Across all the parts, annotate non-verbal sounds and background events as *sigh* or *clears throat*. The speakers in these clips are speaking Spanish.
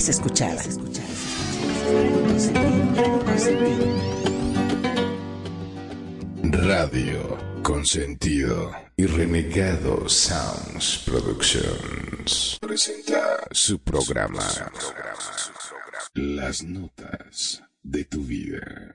es escuchada. Radio Consentido y Renegado Sounds Productions presenta su programa Las Notas de tu Vida.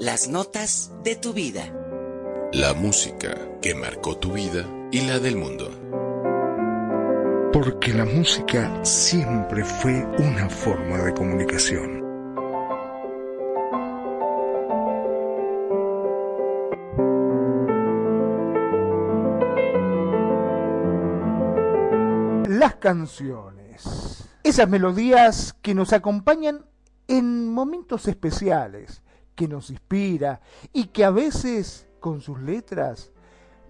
Las notas de tu vida. La música que marcó tu vida y la del mundo. Porque la música siempre fue una forma de comunicación. Las canciones. Esas melodías que nos acompañan en momentos especiales, que nos inspira y que a veces con sus letras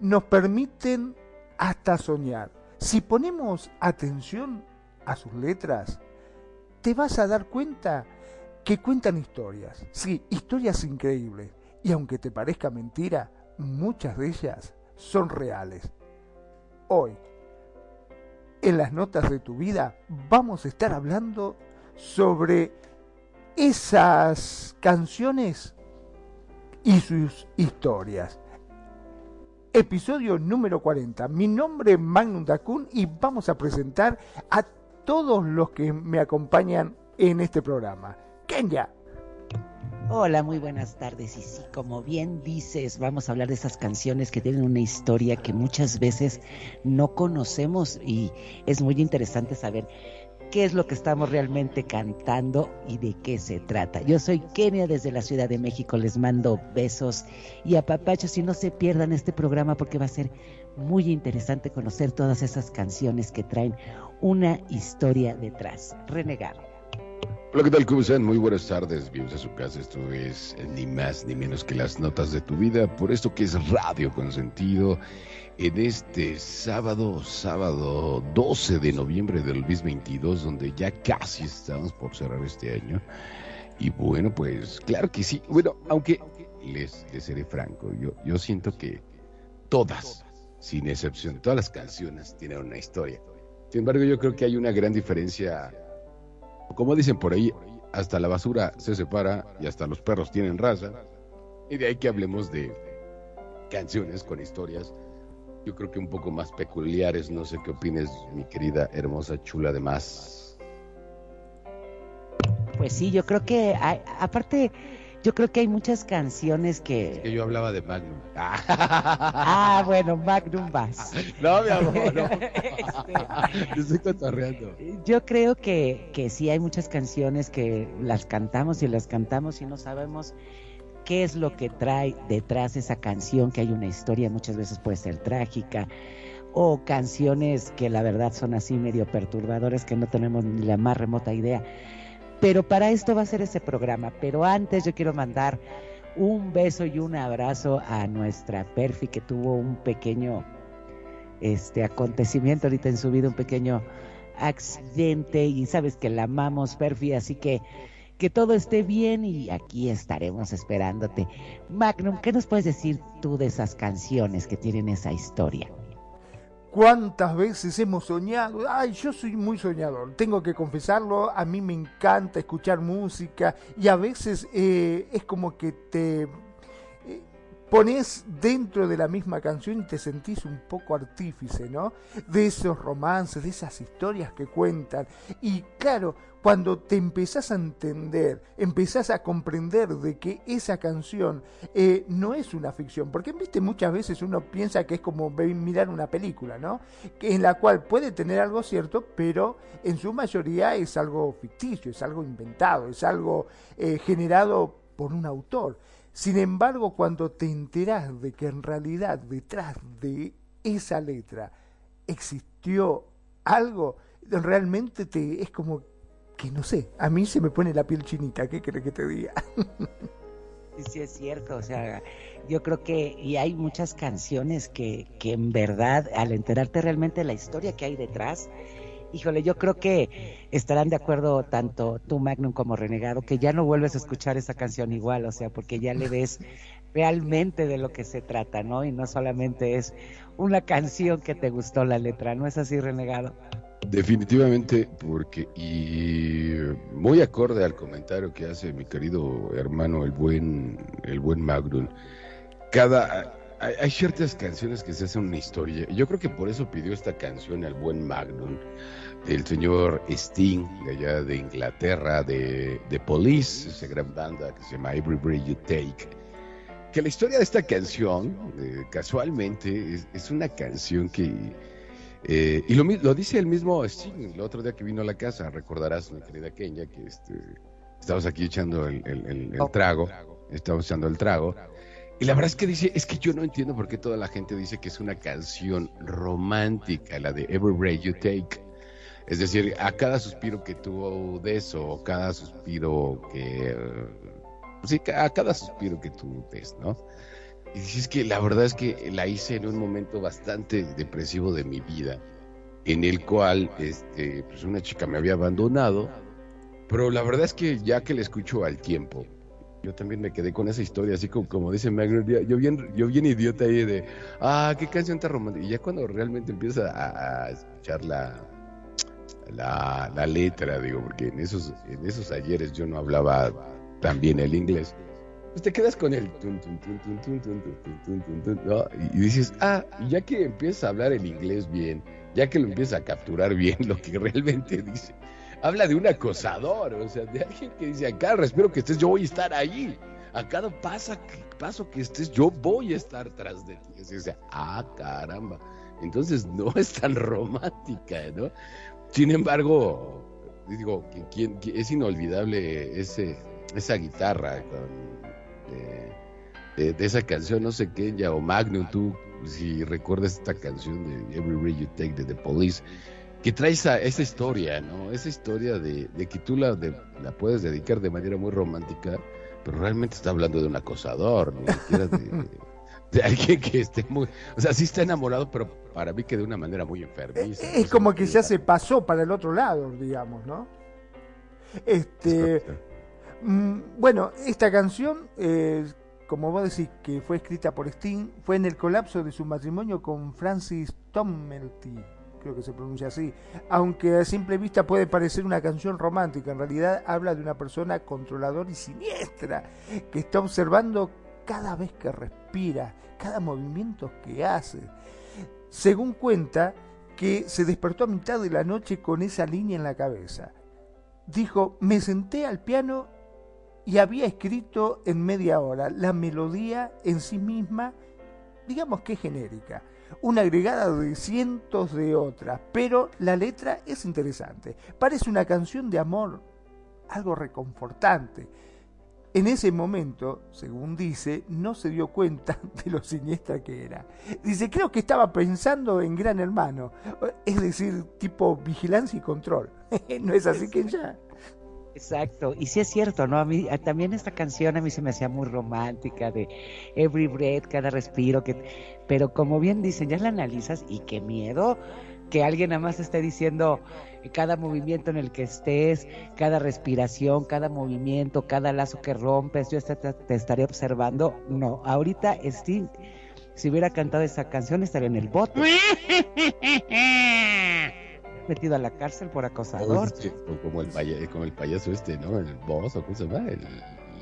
nos permiten hasta soñar. Si ponemos atención a sus letras, te vas a dar cuenta que cuentan historias. Sí, historias increíbles. Y aunque te parezca mentira, muchas de ellas son reales. Hoy, en las notas de tu vida, vamos a estar hablando sobre esas canciones y sus historias. Episodio número 40. Mi nombre es Magnum Dacun y vamos a presentar a todos los que me acompañan en este programa. Kenya. Hola, muy buenas tardes. Y sí, como bien dices, vamos a hablar de esas canciones que tienen una historia que muchas veces no conocemos y es muy interesante saber qué es lo que estamos realmente cantando y de qué se trata. Yo soy Kenia desde la Ciudad de México, les mando besos y apapachos y no se pierdan este programa porque va a ser muy interesante conocer todas esas canciones que traen una historia detrás. Renegar. Hola, ¿qué tal? ¿Cómo están? Muy buenas tardes. Bienvenidos a su casa. Esto es ni más ni menos que las notas de tu vida. Por esto que es Radio Consentido. En este sábado, sábado 12 de noviembre del 2022, donde ya casi estamos por cerrar este año. Y bueno, pues claro que sí. Bueno, aunque les, les seré franco, yo, yo siento que todas, sin excepción, todas las canciones tienen una historia. Sin embargo, yo creo que hay una gran diferencia como dicen por ahí, hasta la basura se separa y hasta los perros tienen raza. Y de ahí que hablemos de canciones con historias, yo creo que un poco más peculiares. No sé qué opines, mi querida, hermosa, chula de más. Pues sí, yo creo que, hay, aparte, yo creo que hay muchas canciones que... Es que yo hablaba de Magnum. *laughs* Ah, bueno, Magnum vas. *laughs* No, mi amor, no. Este, yo estoy cotorreando. Yo creo que, que sí hay muchas canciones que las cantamos y las cantamos y no sabemos qué es lo que trae detrás esa canción, que hay una historia, muchas veces puede ser trágica, o canciones que la verdad son así medio perturbadoras que no tenemos ni la más remota idea. Pero para esto va a ser ese programa. Pero antes yo quiero mandar un beso y un abrazo a nuestra Perfi que tuvo un pequeño este acontecimiento ahorita en su vida, un pequeño accidente y sabes que la amamos Perfi, así que que todo esté bien y aquí estaremos esperándote. Magnum, ¿qué nos puedes decir tú de esas canciones que tienen esa historia? ¿Cuántas veces hemos soñado? Ay, yo soy muy soñador, tengo que confesarlo, a mí me encanta escuchar música y a veces eh, es como que te eh, pones dentro de la misma canción y te sentís un poco artífice, ¿no? De esos romances, de esas historias que cuentan. Y claro, cuando te empezás a entender, empezás a comprender de que esa canción eh, no es una ficción, porque viste muchas veces uno piensa que es como mirar una película, ¿no? En la cual puede tener algo cierto, pero en su mayoría es algo ficticio, es algo inventado, es algo eh, generado por un autor. Sin embargo, cuando te enterás de que en realidad detrás de esa letra existió algo, realmente te es como que no sé, a mí se me pone la piel chinita, ¿qué crees que te diga? Sí, es cierto, o sea, yo creo que, y hay muchas canciones que, que en verdad, al enterarte realmente de la historia que hay detrás, híjole, yo creo que estarán de acuerdo tanto tú, Magnum, como Renegado, que ya no vuelves a escuchar esa canción igual, o sea, porque ya le ves realmente de lo que se trata, ¿no? Y no solamente es una canción que te gustó la letra, ¿no es así, Renegado? Definitivamente, porque, y muy acorde al comentario que hace mi querido hermano, el buen, el buen Magnum, cada, hay, ciertas canciones que se hacen una historia. Yo creo que por eso pidió esta canción al buen Magnum, el señor Sting, de allá de Inglaterra, de, de Police, esa gran banda que se llama Every Breath You Take. Que la historia de esta canción, eh, casualmente, es una canción que eh, y lo, lo, dice el mismo Sting, el otro día que vino a la casa, recordarás, mi querida Kenya, que este, estábamos aquí echando el, el, oh. trago, estamos echando el trago, y la verdad es que dice, es que yo no entiendo por qué toda la gente dice que es una canción romántica, la de Every Breath You Take. Es decir, a cada suspiro que tuvo de eso, cada suspiro que... Sí, a cada suspiro que tú des, ¿no? Y dices que la verdad es que la hice en un momento bastante depresivo de mi vida, en el cual este, pues una chica me había abandonado, pero la verdad es que ya que le escucho al tiempo, yo también me quedé con esa historia, así como, como dice Magno, yo bien, yo bien idiota ahí de, ah, qué canción tan romántica. Y ya cuando realmente empieza a, escuchar la, la, la, letra, digo, porque en esos, en esos ayeres yo no hablaba tan bien el inglés pues te quedas con el y dices, ah, ya que empiezas a hablar el inglés bien, ya que lo empiezas a capturar bien lo que realmente dice, habla de un acosador, o sea, de alguien que dice, acá espero que estés, yo voy a estar ahí, a cada paso que, paso que estés, yo voy a estar tras de ti. O ah, caramba. Entonces no es tan romántica, ¿no? Sin embargo, digo, que, es inolvidable ese, esa guitarra con de, esa canción, no sé qué, ya, o Magnum, tú, si recuerdas esta canción de Every Way You Take de The Police, que trae esa, esa historia, ¿no? Esa historia de, que tú la, la puedes dedicar de manera muy romántica, pero realmente está hablando de un acosador, ni siquiera de, alguien que esté muy, o sea, sí está enamorado, pero para mí que de una manera muy enfermiza. Es, como que ya se pasó para el otro lado, digamos, ¿no? Este, bueno, esta canción, eh, como vos decís, que fue escrita por Sting, fue en el colapso de su matrimonio con Francis Tomelty, creo que se pronuncia así, aunque a simple vista puede parecer una canción romántica, en realidad habla de una persona controladora y siniestra, que está observando cada vez que respira, cada movimiento que hace. Según cuenta, que se despertó a mitad de la noche con esa línea en la cabeza. Dijo, me senté al piano y había escrito en media hora la melodía en sí misma, digamos que genérica, una agregada de cientos de otras, pero la letra es interesante, parece una canción de amor, algo reconfortante. En ese momento, según dice, no se dio cuenta *laughs* de lo siniestra que era. Dice, creo que estaba pensando en Gran Hermano, es decir, tipo vigilancia y control. *laughs* ¿No es así que ya? Exacto, y sí es cierto, ¿no? A mí también esta canción a mí se me hacía muy romántica de every breath, cada respiro, que pero como bien dicen, ya la analizas y qué miedo que alguien nada más esté diciendo cada movimiento en el que estés, cada respiración, cada movimiento, cada lazo que rompes, yo te, estaré observando. No, ahorita Steve, si hubiera cantado esa canción estaría en el bote. *laughs* metido a la cárcel por acosador. como, el como el payaso este, ¿no? El boss, o cómo se llama,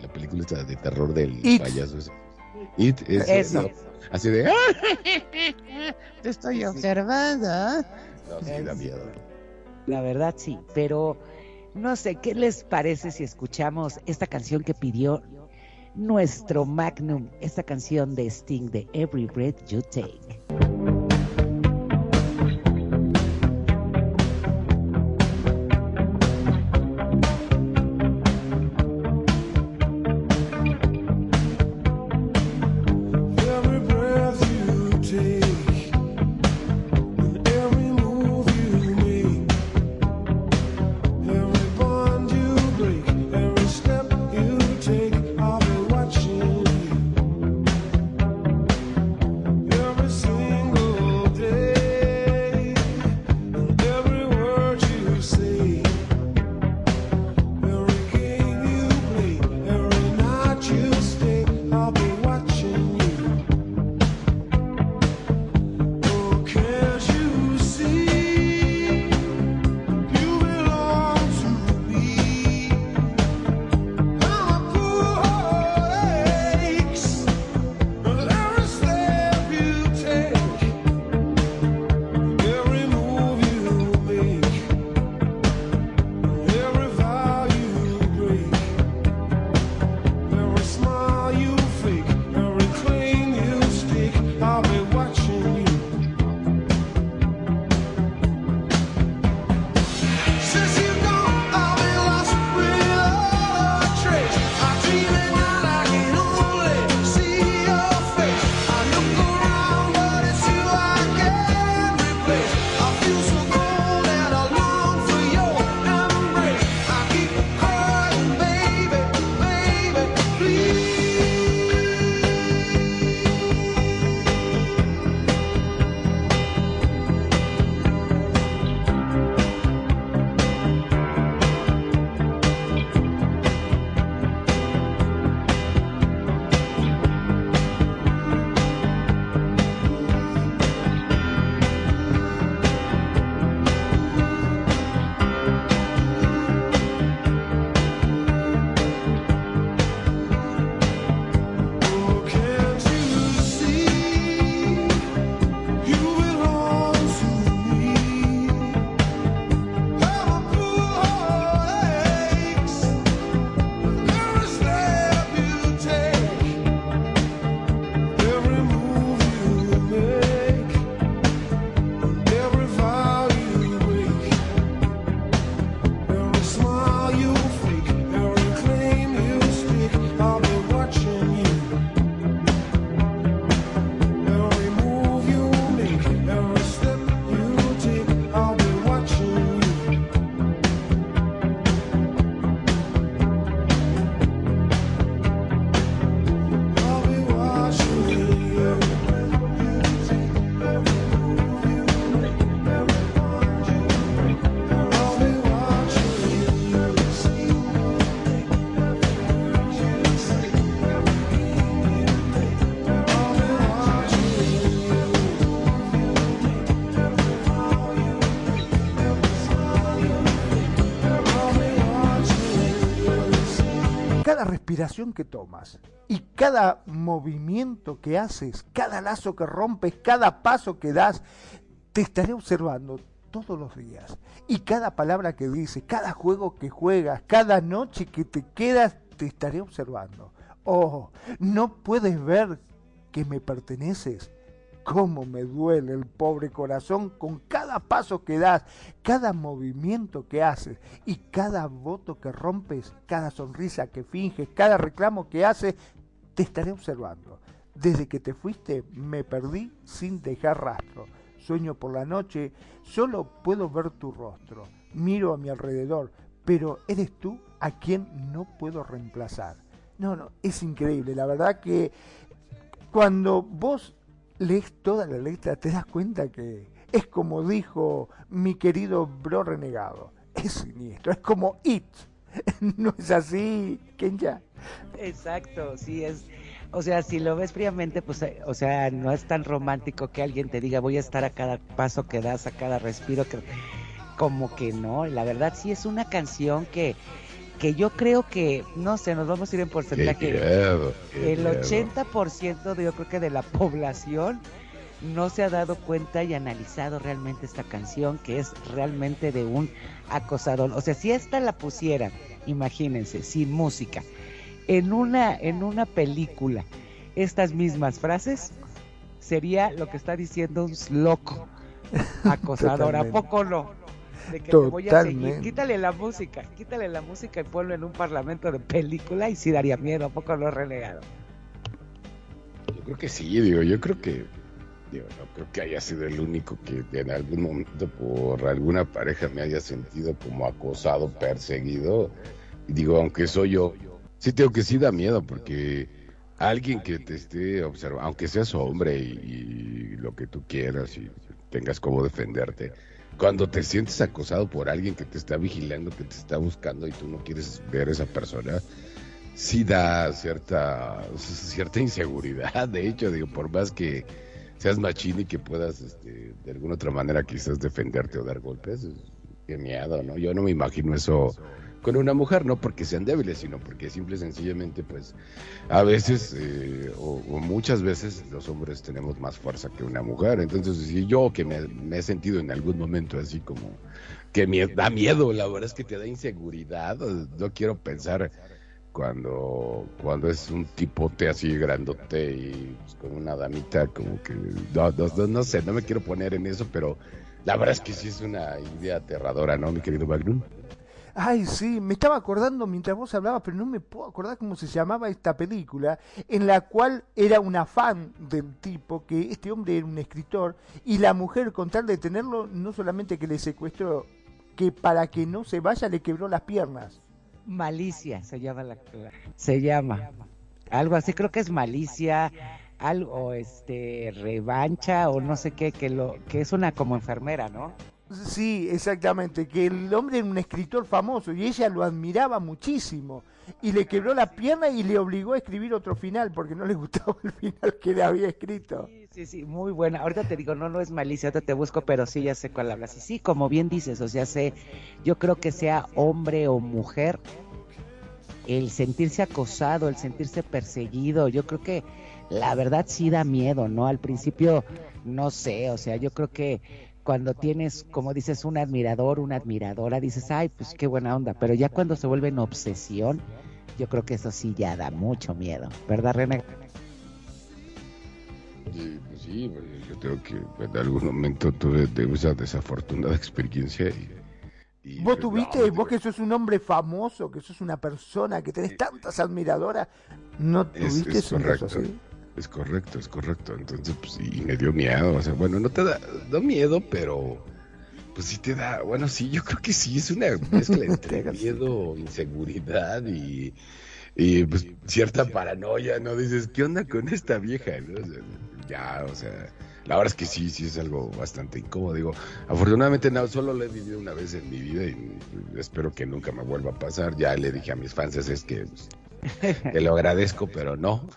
la película de terror del payaso ese. It, Eso. así de... *laughs* Te estoy observando. No, sí, da miedo. La verdad sí, pero no sé, ¿qué les parece si escuchamos esta canción que pidió nuestro Magnum, esta canción de Sting de Every Breath You Take? Respiración que tomas y cada movimiento que haces, cada lazo que rompes, cada paso que das, te estaré observando todos los días. Y cada palabra que dices, cada juego que juegas, cada noche que te quedas, te estaré observando. Oh, no puedes ver que me perteneces. Cómo me duele el pobre corazón con cada paso que das, cada movimiento que haces y cada voto que rompes, cada sonrisa que finges, cada reclamo que haces, te estaré observando. Desde que te fuiste me perdí sin dejar rastro. Sueño por la noche, solo puedo ver tu rostro. Miro a mi alrededor, pero eres tú a quien no puedo reemplazar. No, no, es increíble. La verdad que cuando vos lees toda la letra te das cuenta que es como dijo mi querido bro renegado. Es siniestro, es como It. *laughs* ¿No es así, Kenya? Exacto, sí es. O sea, si lo ves fríamente, pues, eh, o sea, no es tan romántico que alguien te diga voy a estar a cada paso que das, a cada respiro, que como que no. La verdad sí es una canción que que yo creo que, no sé, nos vamos a ir en porcentaje. el 80% de, yo creo que de la población no se ha dado cuenta y analizado realmente esta canción, que es realmente de un acosador. O sea, si esta la pusieran, imagínense, sin música, en una, en una película, estas mismas frases, sería lo que está diciendo un loco *laughs* acosador. ¿A poco no? De que voy a seguir. Quítale la música, quítale la música y ponlo en un parlamento de película y sí daría miedo, ¿a poco lo renegado? Yo creo que sí, digo, yo creo que digo, no creo que haya sido el único que en algún momento por alguna pareja me haya sentido como acosado, perseguido. Y digo, aunque soy yo, sí tengo que sí da miedo porque alguien que te esté observando, aunque seas hombre y, y lo que tú quieras y tengas como defenderte, cuando te sientes acosado por alguien que te está vigilando, que te está buscando y tú no quieres ver a esa persona, sí da cierta, cierta inseguridad. De hecho, digo, por más que seas machín y que puedas este, de alguna otra manera quizás defenderte o dar golpes, qué miedo, ¿no? Yo no me imagino eso con una mujer, no porque sean débiles, sino porque simple y sencillamente, pues, a veces eh, o, muchas veces los hombres tenemos más fuerza que una mujer. Entonces, si yo que me, he sentido en algún momento así como que me da miedo, la verdad es que te da inseguridad, no quiero pensar cuando cuando es un tipote así grandote y pues, con una damita como que no, no, no, sé, no me quiero poner en eso, pero la verdad es que sí es una idea aterradora, ¿no, mi querido Magnum? Ay, sí, me estaba acordando mientras vos hablabas, pero no me puedo acordar cómo se llamaba esta película, en la cual era una fan del tipo, que este hombre era un escritor, y la mujer, con tal de tenerlo, no solamente que le secuestró, que para que no se vaya le quebró las piernas. Malicia se llama la se llama. Algo así creo que es malicia algo este revancha o no sé qué que lo que es una como enfermera no Sí, exactamente, que el hombre era un escritor famoso y ella lo admiraba muchísimo y le quebró la pierna y le obligó a escribir otro final porque no le gustaba el final que le había escrito. Sí, sí, sí, muy buena. Ahorita te digo, no, no es malicia, ahorita te busco, pero sí ya sé cuál hablas. Y sí, como bien dices, o sea, sé, yo creo que sea hombre o mujer, el sentirse acosado, el sentirse perseguido, yo creo que la verdad sí da miedo, ¿no? Al principio, no sé, o sea, yo creo que cuando tienes, como dices, un admirador, una admiradora, dices, ay, pues qué buena onda, pero ya cuando se vuelve en obsesión, yo creo que eso sí ya da mucho miedo, ¿verdad, René? Sí, pues sí, yo creo que en algún momento tuve esa desafortunada *laughs* experiencia y, vos tuviste, vos que sos un hombre famoso, que sos una persona, que tenés tantas admiradoras, ¿no tuviste es, correcto. así? Es correcto, es correcto. Entonces, pues, y me dio miedo. O sea, bueno, no te da, da miedo, pero pues sí te da, bueno, sí, yo creo que sí, es una mezcla *laughs* entre miedo, inseguridad y, y pues cierta paranoia, ¿no? Dices, ¿qué onda con esta vieja? ya, o sea, la verdad es que sí, sí es algo bastante incómodo. Digo, afortunadamente no, solo lo he vivido una vez en mi vida y espero que nunca me vuelva a pasar. Ya le dije a mis fans es que pues, *laughs* te lo agradezco, pero no.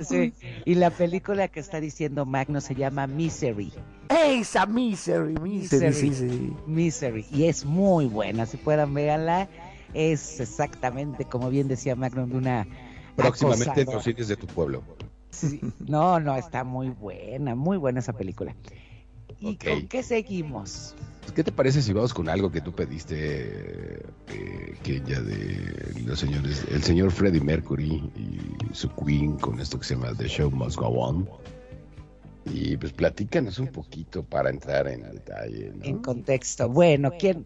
Sí, y la película que está diciendo Magno se llama Misery. Esa Misery, Misery, Misery, Misery. Y es muy buena, si puedan verla. es exactamente, como bien decía Magnum, de una... Próximamente en los cines de tu pueblo. Sí, No, no, está muy buena, muy buena esa película. ¿Y con qué seguimos? Pues, ¿Qué te parece si vamos con algo que tú pediste, eh, que ya de los señores, el señor Freddie Mercury y su Queen con esto que se llama The Show Must Go On? Y pues platícanos un poquito para entrar en detalle. En contexto. Bueno, ¿quién?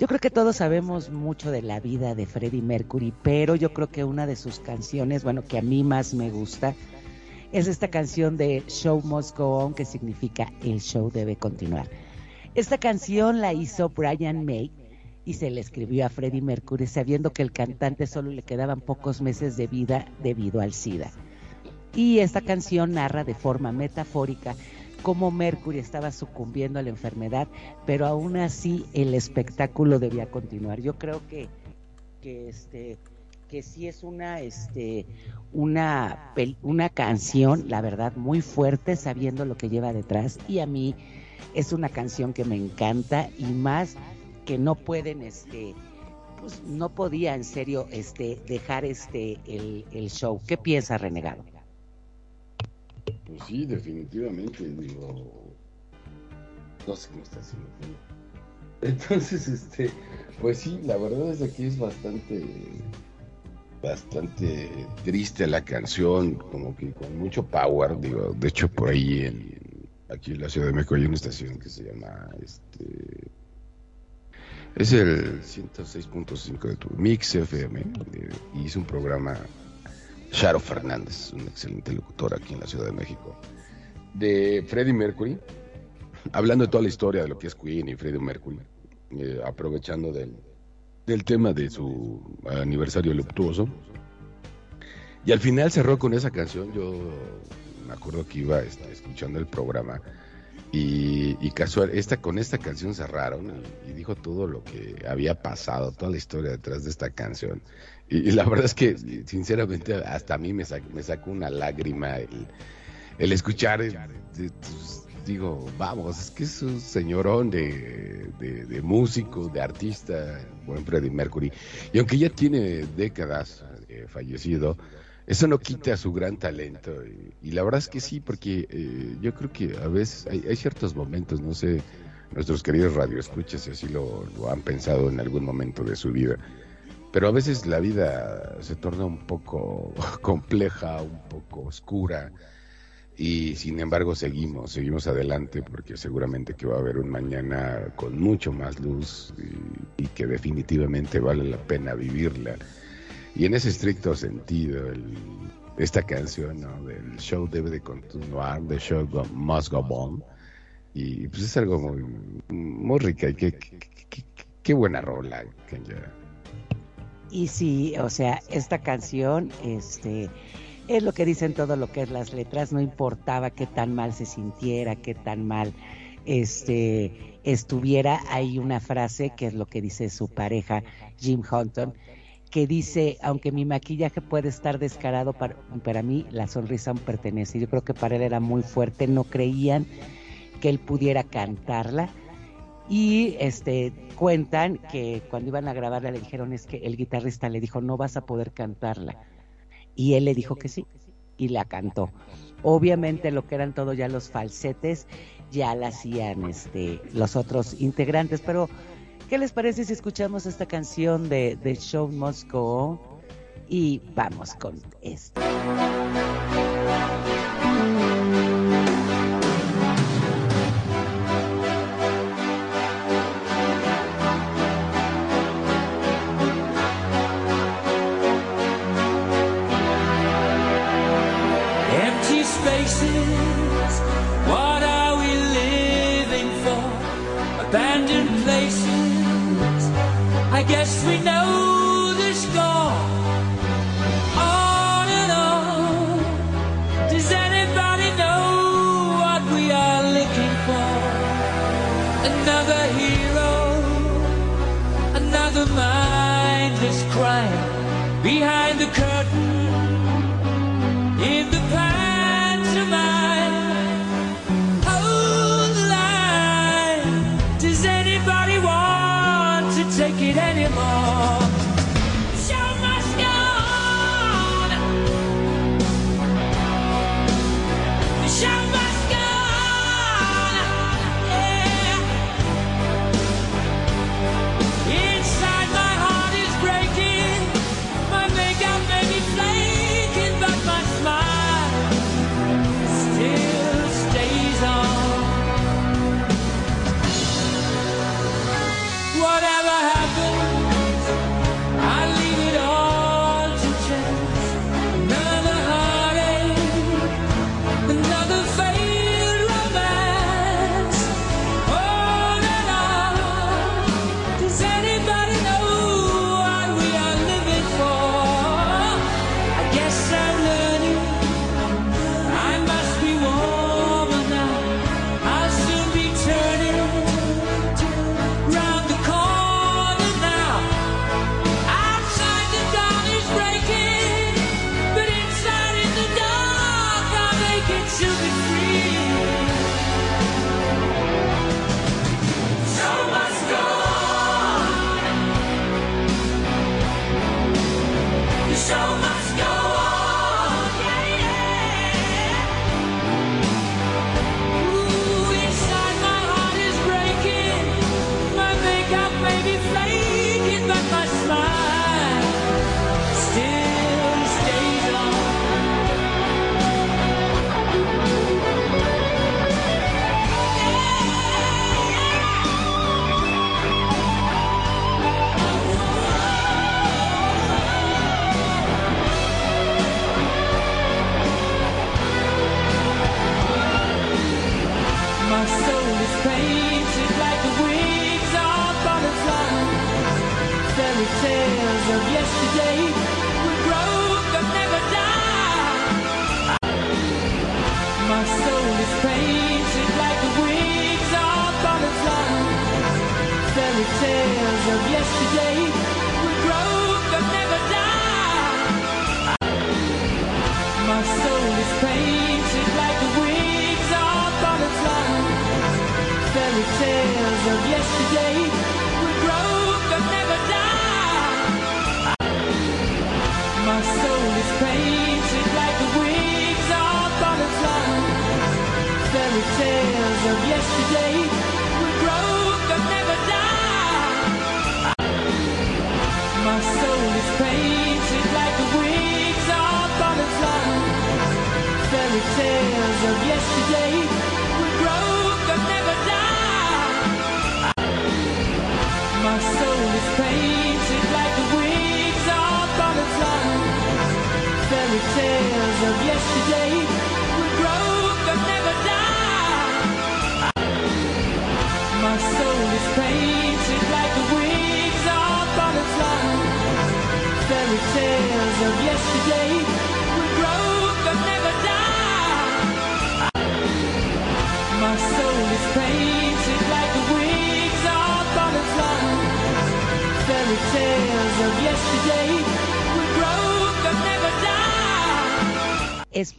Yo creo que todos sabemos mucho de la vida de Freddie Mercury, pero yo creo que una de sus canciones, bueno, que a mí más me gusta, es esta canción de Show Must Go On, que significa el show debe continuar. Esta canción la hizo Brian May y se le escribió a Freddie Mercury sabiendo que el cantante solo le quedaban pocos meses de vida debido al SIDA. Y esta canción narra de forma metafórica cómo Mercury estaba sucumbiendo a la enfermedad, pero aún así el espectáculo debía continuar. Yo creo que, que este que sí es una este una una canción, la verdad, muy fuerte, sabiendo lo que lleva detrás. Y a mí es una canción que me encanta y más que no pueden este pues no podía en serio este dejar este el, el show. ¿Qué piensa renegado? Pues sí, definitivamente, digo. No sé me está haciendo. *laughs* Entonces, este, pues sí, la verdad es que es bastante, bastante triste la canción, como que con mucho power, digo. De hecho, por ahí en, aquí en la Ciudad de México hay una estación que se llama, este, es el 106.5 de tu Mix FM, eh, hizo un programa Charo Fernández, un excelente locutor aquí en la Ciudad de México, de Freddie Mercury, hablando de toda la historia de lo que es Queen y Freddie Mercury, eh, aprovechando del, del tema de su aniversario luctuoso. Y al final cerró con esa canción, yo me acuerdo que iba este, escuchando el programa y, y casual, esta, con esta canción cerraron y, dijo todo lo que había pasado, toda la historia detrás de esta canción. Y, y la verdad es que, sinceramente, hasta a mí me, sac- me sacó una lágrima el, el escuchar, eh, de- pues, digo, vamos, es que es un señorón de, de, de músico, de artista, buen Freddie Mercury. Y aunque ya tiene décadas eh, fallecido, eso no quita su gran talento. Y, y la verdad es que sí, porque eh, yo creo que a veces hay, hay ciertos momentos, no sé, nuestros queridos radioescuchas si así lo, lo han pensado en algún momento de su vida. Pero a veces la vida se torna un poco *laughs* compleja, un poco oscura. Y sin embargo seguimos, seguimos adelante porque seguramente que va a haber un mañana con mucho más luz y, y que definitivamente vale la pena vivirla. Y en ese estricto sentido, el- esta canción ¿no? del show debe de continuar, the show must go on. Y pues es algo muy, muy rica y qué, qué, qué- qué buena rola, Kenya. Y sí, o sea, esta canción, este, es lo que dicen todo lo que es las letras, no importaba qué tan mal se sintiera, qué tan mal este estuviera, hay una frase que es lo que dice su pareja Jim Hunton, que dice, aunque mi maquillaje puede estar descarado, para, para mí la sonrisa aún pertenece. Yo creo que para él era muy fuerte, no creían que él pudiera cantarla. Y este cuentan que cuando iban a grabarla le dijeron es que el guitarrista le dijo no vas a poder cantarla. Y él le dijo que sí y la cantó. Obviamente lo que eran todo ya los falsetes ya la hacían este los otros integrantes, pero ¿qué les parece si escuchamos esta canción de The Show On? Y vamos con esto.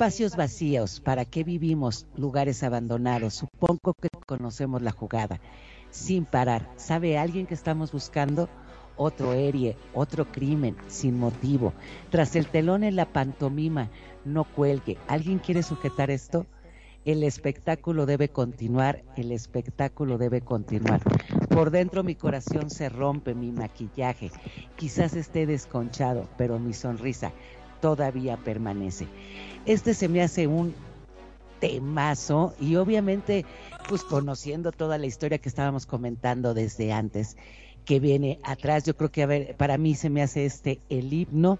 Espacios vacíos, ¿para qué vivimos? Lugares abandonados, supongo que conocemos la jugada. Sin parar, ¿sabe alguien que estamos buscando? Otro herie, otro crimen, sin motivo. Tras el telón en la pantomima, no cuelgue. ¿Alguien quiere sujetar esto? El espectáculo debe continuar, el espectáculo debe continuar. Por dentro mi corazón se rompe, mi maquillaje. Quizás esté desconchado, pero mi sonrisa todavía permanece. Este se me hace un temazo y obviamente pues conociendo toda la historia que estábamos comentando desde antes que viene atrás, yo creo que a ver, para mí se me hace este el himno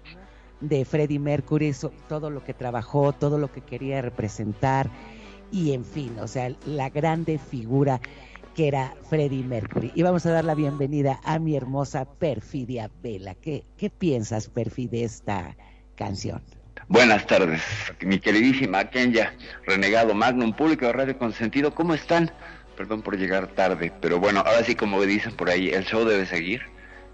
de Freddie Mercury, so- todo lo que trabajó, todo lo que quería representar y en fin, o sea, la grande figura que era Freddie Mercury. Y vamos a dar la bienvenida a mi hermosa Perfidia Vela. ¿Qué, qué piensas, Perfi, de esta canción? Buenas tardes, mi queridísima Kenya, renegado Magnum, público de Radio Consentido, ¿cómo están? Perdón por llegar tarde, pero bueno, ahora sí como dicen por ahí, el show debe seguir.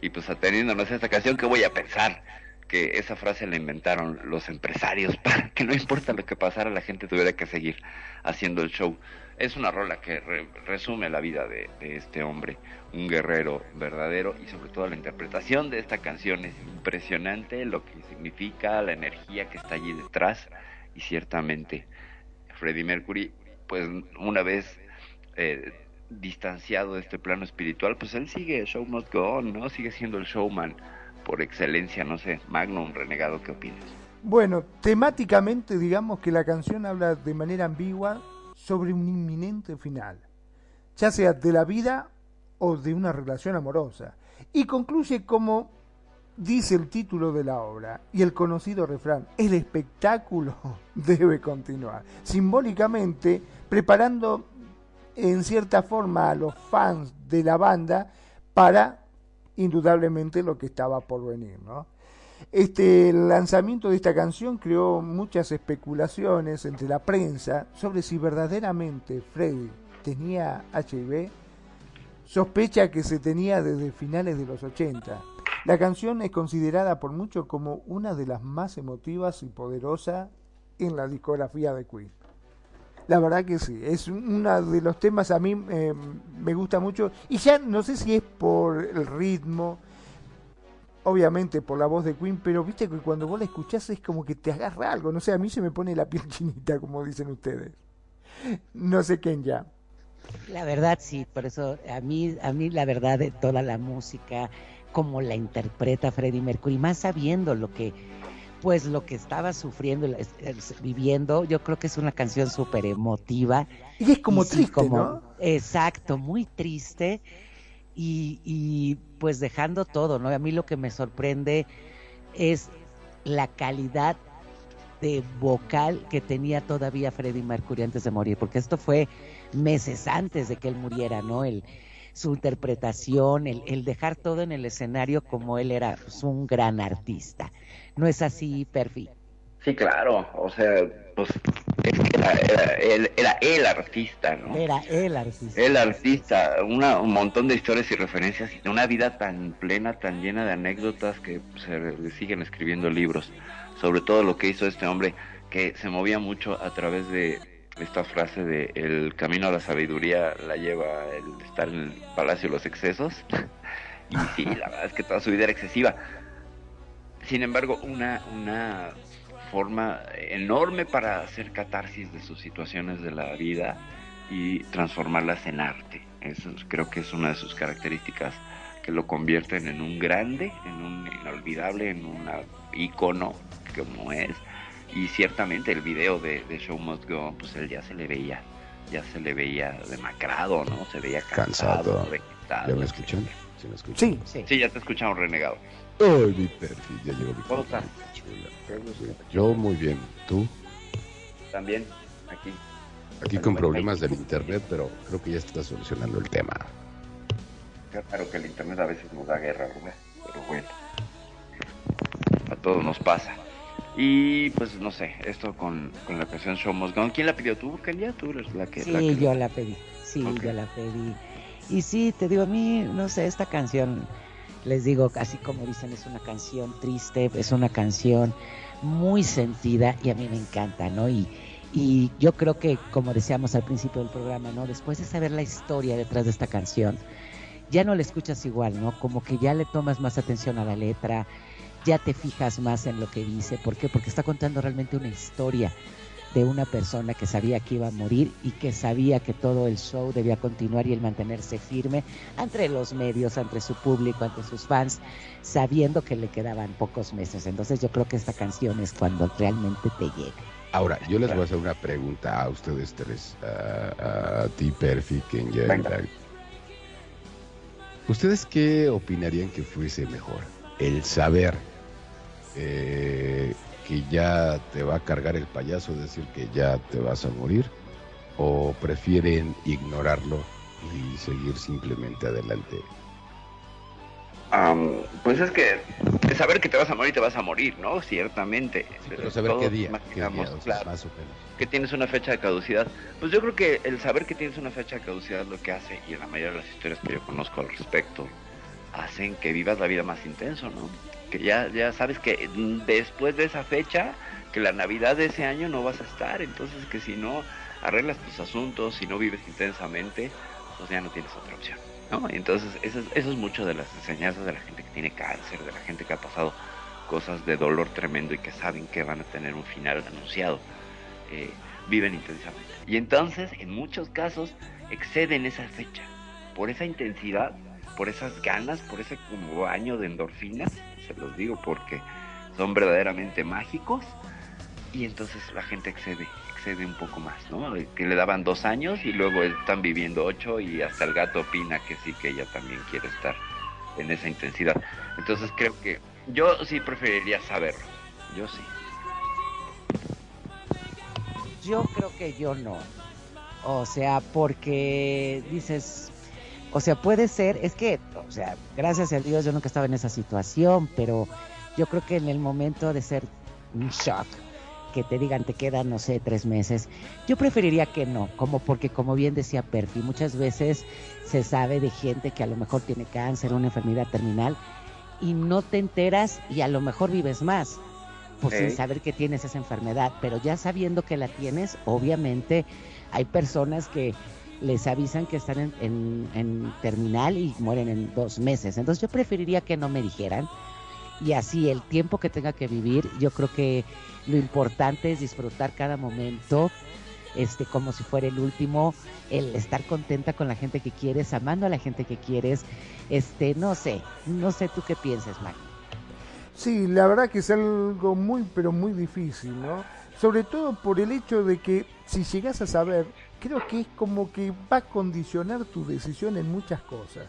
Y pues ateniéndonos a esta canción, ¿qué voy a pensar? Que esa frase la inventaron los empresarios *laughs* para que no importa lo que pasara, la gente tuviera que seguir haciendo el show. Es una rola que re- resume la vida de, este hombre, un guerrero verdadero y sobre todo la interpretación de esta canción es impresionante, lo que significa, la energía que está allí detrás y ciertamente Freddie Mercury, pues una vez eh, distanciado de este plano espiritual, pues él sigue, show must go on, ¿no? Sigue siendo el showman por excelencia, no sé, Magnum, renegado, ¿qué opinas? Bueno, temáticamente digamos que la canción habla de manera ambigua sobre un inminente final, ya sea de la vida o de una relación amorosa, y concluye como dice el título de la obra y el conocido refrán, el espectáculo *laughs* debe continuar, simbólicamente preparando en cierta forma a los fans de la banda para indudablemente lo que estaba por venir, ¿no? Este el lanzamiento de esta canción creó muchas especulaciones entre la prensa sobre si verdaderamente Freddy tenía HIV, sospecha que se tenía desde finales de los 80. La canción es considerada por muchos como una de las más emotivas y poderosas en la discografía de Queen. La verdad que sí, es uno de los temas a mí eh, me gusta mucho y ya no sé si es por el ritmo, obviamente por la voz de Queen, pero viste que cuando vos la escuchás es como que te agarra algo, no sé, a mí se me pone la piel *laughs* chinita, como dicen ustedes. No sé quién ya. La verdad sí, por eso a mí, a mí la verdad de toda la música, como la interpreta Freddie Mercury, más sabiendo lo que, pues lo que estaba sufriendo, viviendo, yo creo que es una canción súper emotiva. Y es como Y sí, triste, como- ¿no? Exacto, muy triste y, y, pues dejando todo, ¿no? A mí lo que me sorprende es la calidad de vocal que tenía todavía Freddie Mercury antes de morir, porque esto fue meses antes de que él muriera, ¿no? El, su interpretación, el, dejar todo en el escenario como él era pues, un gran artista. ¿No es así, Perfi? Sí, claro, o sea, pues es que era, era, él, era el artista, ¿no? Era el artista. El artista, una, un montón de historias y referencias, y una vida tan plena, tan llena de anécdotas que se le siguen escribiendo libros, sobre todo lo que hizo este hombre, que se movía mucho a través de esta frase de el camino a la sabiduría la lleva el estar en el palacio de los excesos, *laughs* y sí, la verdad es que toda su vida era excesiva. Sin embargo, una, una forma enorme para hacer catarsis de sus situaciones de la vida y transformarlas en arte. Eso creo que es una de sus características que lo convierten en un grande, en un inolvidable, en un icono como es. Y ciertamente el video de, de, Show Must Go, On, pues él ya se le veía, ya se le veía demacrado, ¿no? Se veía cansado, cansado. ¿Ya me escuchan? ¿Sí me escuchan? Sí. Sí. Sí, ya te escuchamos renegado. Ay, mi perfil, ya llegó mi ¿Cómo estás? chula. Yo muy bien, ¿tú? También, aquí. Aquí con problemas del internet, pero creo que ya está solucionando el tema. Claro que el internet a veces nos da guerra, ¿verdad? Pero bueno, a todos nos pasa. Y pues no sé, esto con, con la canción Show Must Go On. ¿Quién la pidió tú, Kenia? Tú eres la que... Sí, la que- yo la pedí. Sí, yo la pedí. Y sí, te digo, a mí, no sé, esta canción, les digo, así como dicen, es una canción triste, es una canción muy sentida y a mí me encanta, ¿no? Y, y yo creo que, como decíamos al principio del programa, ¿no? Después de saber la historia detrás de esta canción, ya no la escuchas igual, ¿no? Como que ya le tomas más atención a la letra, ya te fijas más en lo que dice. ¿Por qué? Porque está contando realmente una historia de una persona que sabía que iba a morir y que sabía que todo el show debía continuar y el mantenerse firme entre los medios, entre su público, ante sus fans, sabiendo que le quedaban pocos meses. Entonces yo creo que esta canción es cuando realmente te llega. Ahora, yo les voy a hacer una pregunta a ustedes tres, a, a ti, Perfi, Kenya. ¿Ustedes qué opinarían que fuese mejor? El saber eh, que ya te va a cargar el payaso, decir, que ya te vas a morir, o prefieren ignorarlo y seguir simplemente adelante. Am, pues es que saber que te vas a morir, te vas a morir, ¿no? Ciertamente. Pero saber qué día, qué día, imaginamos, o sea, claro, más o menos. que tienes una fecha de caducidad. Pues yo creo que el saber que tienes una fecha de caducidad lo que hace, y en la mayoría de las historias que yo conozco al respecto, hacen que vivas la vida más intenso, ¿no? Que ya, ya sabes que después de esa fecha, que la Navidad de ese año no vas a estar, entonces que si no arreglas tus asuntos, si no vives intensamente, pues ya no tienes otra opción, ¿no? Entonces eso es, eso es mucho de las enseñanzas de la gente que tiene cáncer, de la gente que ha pasado cosas de dolor tremendo y que saben que van a tener un final anunciado. Eh, viven intensamente. Y entonces, en muchos casos, exceden esa fecha. Por esa intensidad, por esas ganas, por ese como baño de endorfinas, se los digo porque son verdaderamente mágicos. Y entonces la gente excede, excede un poco más, ¿no? Que le daban dos años y luego están viviendo ocho y hasta el gato opina que sí, que ella también quiere estar en esa intensidad. Entonces creo que yo sí preferiría saberlo. Yo sí. Yo creo que yo no. O sea, porque dices, o sea, puede ser, es que, o sea, gracias a Dios yo nunca estaba en esa situación, pero yo creo que en el momento de ser un shock, que te digan te quedan, no sé, tres meses, yo preferiría que no, como porque como bien decía Perfi, muchas veces se sabe de gente que a lo mejor tiene cáncer, una enfermedad terminal, y no te enteras y a lo mejor vives más pues sin saber que tienes esa enfermedad, pero ya sabiendo que la tienes, obviamente hay personas que les avisan que están en, terminal y mueren en dos meses. Entonces yo preferiría que no me dijeran y así el tiempo que tenga que vivir, yo creo que lo importante es disfrutar cada momento, este, como si fuera el último, el estar contenta con la gente que quieres, amando a la gente que quieres, este, no sé, no sé tú qué pienses, Maggie. Sí, la verdad que es algo muy, pero muy difícil, ¿no? Sobre todo por el hecho de que si llegas a saber, creo que es como que va a condicionar tu decisión en muchas cosas.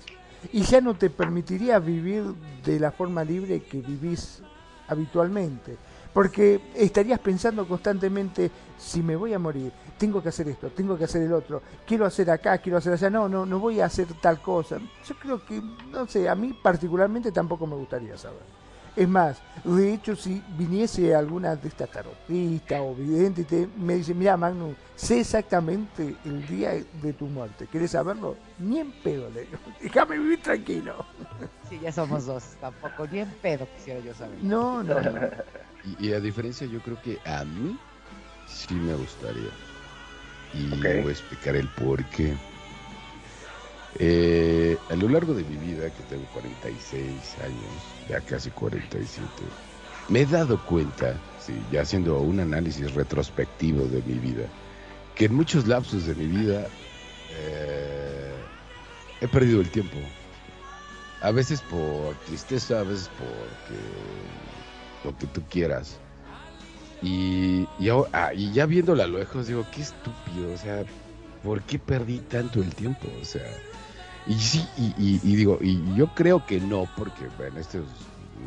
Y ya no te permitiría vivir de la forma libre que vivís habitualmente. Porque estarías pensando constantemente, si me voy a morir, tengo que hacer esto, tengo que hacer el otro, quiero hacer acá, quiero hacer allá, no, no, no voy a hacer tal cosa. Yo creo que, no sé, a mí particularmente tampoco me gustaría saber. Es más, de hecho, si viniese alguna de estas tarotistas o videntes y te, me dice, mira Magnus, sé exactamente el día de tu muerte, ¿quieres saberlo? Ni en pedo, le digo, *laughs* déjame vivir tranquilo. *laughs* Sí, ya somos dos. Tampoco ni en pedo quisiera yo saber. No, no, no. *laughs* Y, y a diferencia, yo creo que a mí sí me gustaría. Y Ok. voy a explicar el por qué. Eh, a lo largo de mi vida, que tengo 46 años, ya casi 47, me he dado cuenta, sí, ya haciendo un análisis retrospectivo de mi vida, que en muchos lapsos de mi vida eh, he perdido el tiempo. A veces por tristeza, a veces porque lo que tú quieras. Y, ah, y ya viéndola a lo lejos, digo, qué estúpido, o sea, ¿por qué perdí tanto el tiempo? O sea, y sí, y, y- digo, y yo creo que no, porque en estos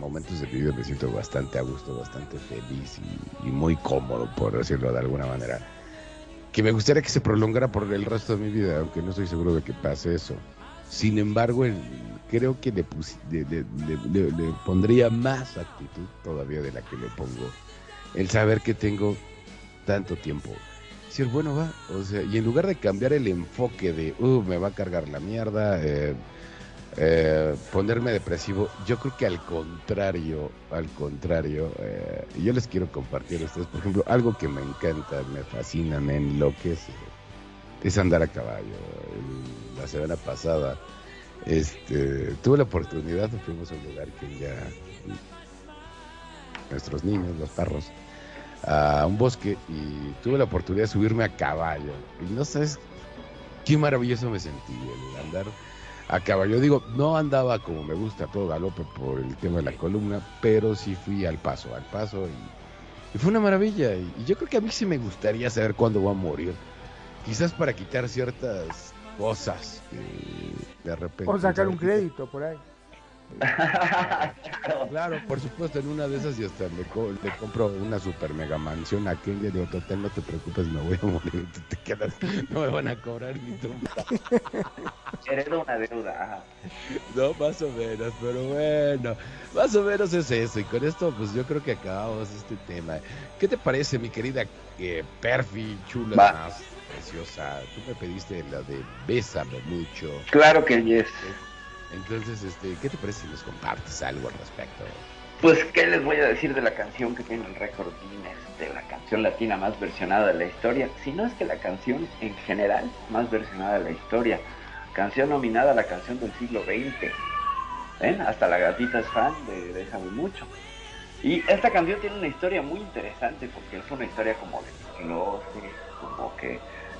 momentos de vida me siento bastante a gusto, bastante feliz y, muy cómodo, por decirlo de alguna manera. Que me gustaría que se prolongara por el resto de mi vida, aunque no estoy seguro de que pase eso. Sin embargo, el- creo que le pondría más actitud todavía de la que le pongo el saber que tengo tanto tiempo. Decir, bueno, va, o sea, y en lugar de cambiar el enfoque de, uh, me va a cargar la mierda, eh, eh, ponerme depresivo, yo creo que al contrario, al contrario, eh, yo les quiero compartir a ustedes, por ejemplo, algo que me encanta, me fascina, me enloquece, es andar a caballo. El- la semana pasada, este, tuve la oportunidad, fuimos a un lugar que ya nuestros niños, los perros, a un bosque y tuve la oportunidad de subirme a caballo. Y no sabes qué maravilloso me sentí el andar a caballo. Digo, no andaba como me gusta todo galope por el tema de la columna, pero sí fui al paso, al paso y, y fue una maravilla. Y, y yo creo que a mí sí me gustaría saber cuándo voy a morir. Quizás para quitar ciertas cosas que de repente... O sacar un crédito por ahí. Claro, por supuesto, en una de esas y hasta le, co- le compro una super mega mansión a Kenia. Digo, total, no te preocupes, me voy a morir. Tú te quedas, no me van a cobrar ni tú. *laughs* Heredo una deuda. No, más o menos, pero bueno, más o menos es eso. Y con esto, pues yo creo que acabamos este tema. ¿Qué te parece, mi querida eh, Perfi, chula, más preciosa? Tú me pediste la de Bésame mucho. Claro que yes. Entonces, este, ¿qué te parece si nos compartes algo al respecto? Pues, ¿qué les voy a decir de la canción que tiene el récord Guinness de la canción latina más versionada de la historia? Si no es que la canción en general más versionada de la historia. Canción nominada a la canción del siglo XX. ¿Ven? Hasta la gatita es fan de Déjame Mucho. Y esta canción tiene una historia muy interesante porque es una historia como de closet, como que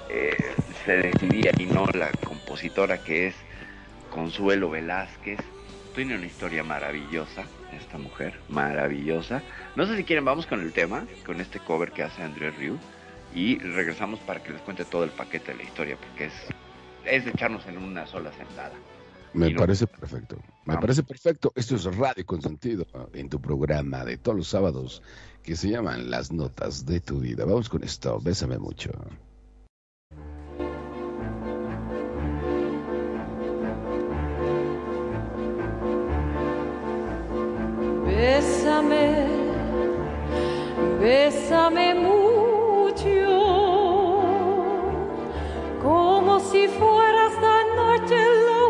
eh, se decidía y no la compositora que es Consuelo Velázquez. Tiene una historia maravillosa, esta mujer, maravillosa. No sé si quieren, vamos con el tema, con este cover que hace André Ryu. Y regresamos para que les cuente todo el paquete de la historia, porque es, es de echarnos en una sola sentada. Me no- parece perfecto. Me Vamos. parece perfecto. Esto es Radio Consentido en tu programa de todos los sábados que se llaman Las Notas de tu Vida. Vamos con esto. Bésame mucho. Bésame, bésame mucho, como si fuera esta noche la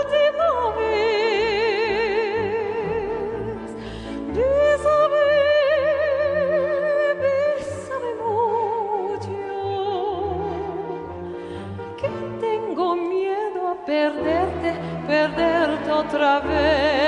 última vez. Bésame, bésame mucho, que tengo miedo a perderte, perderte otra vez.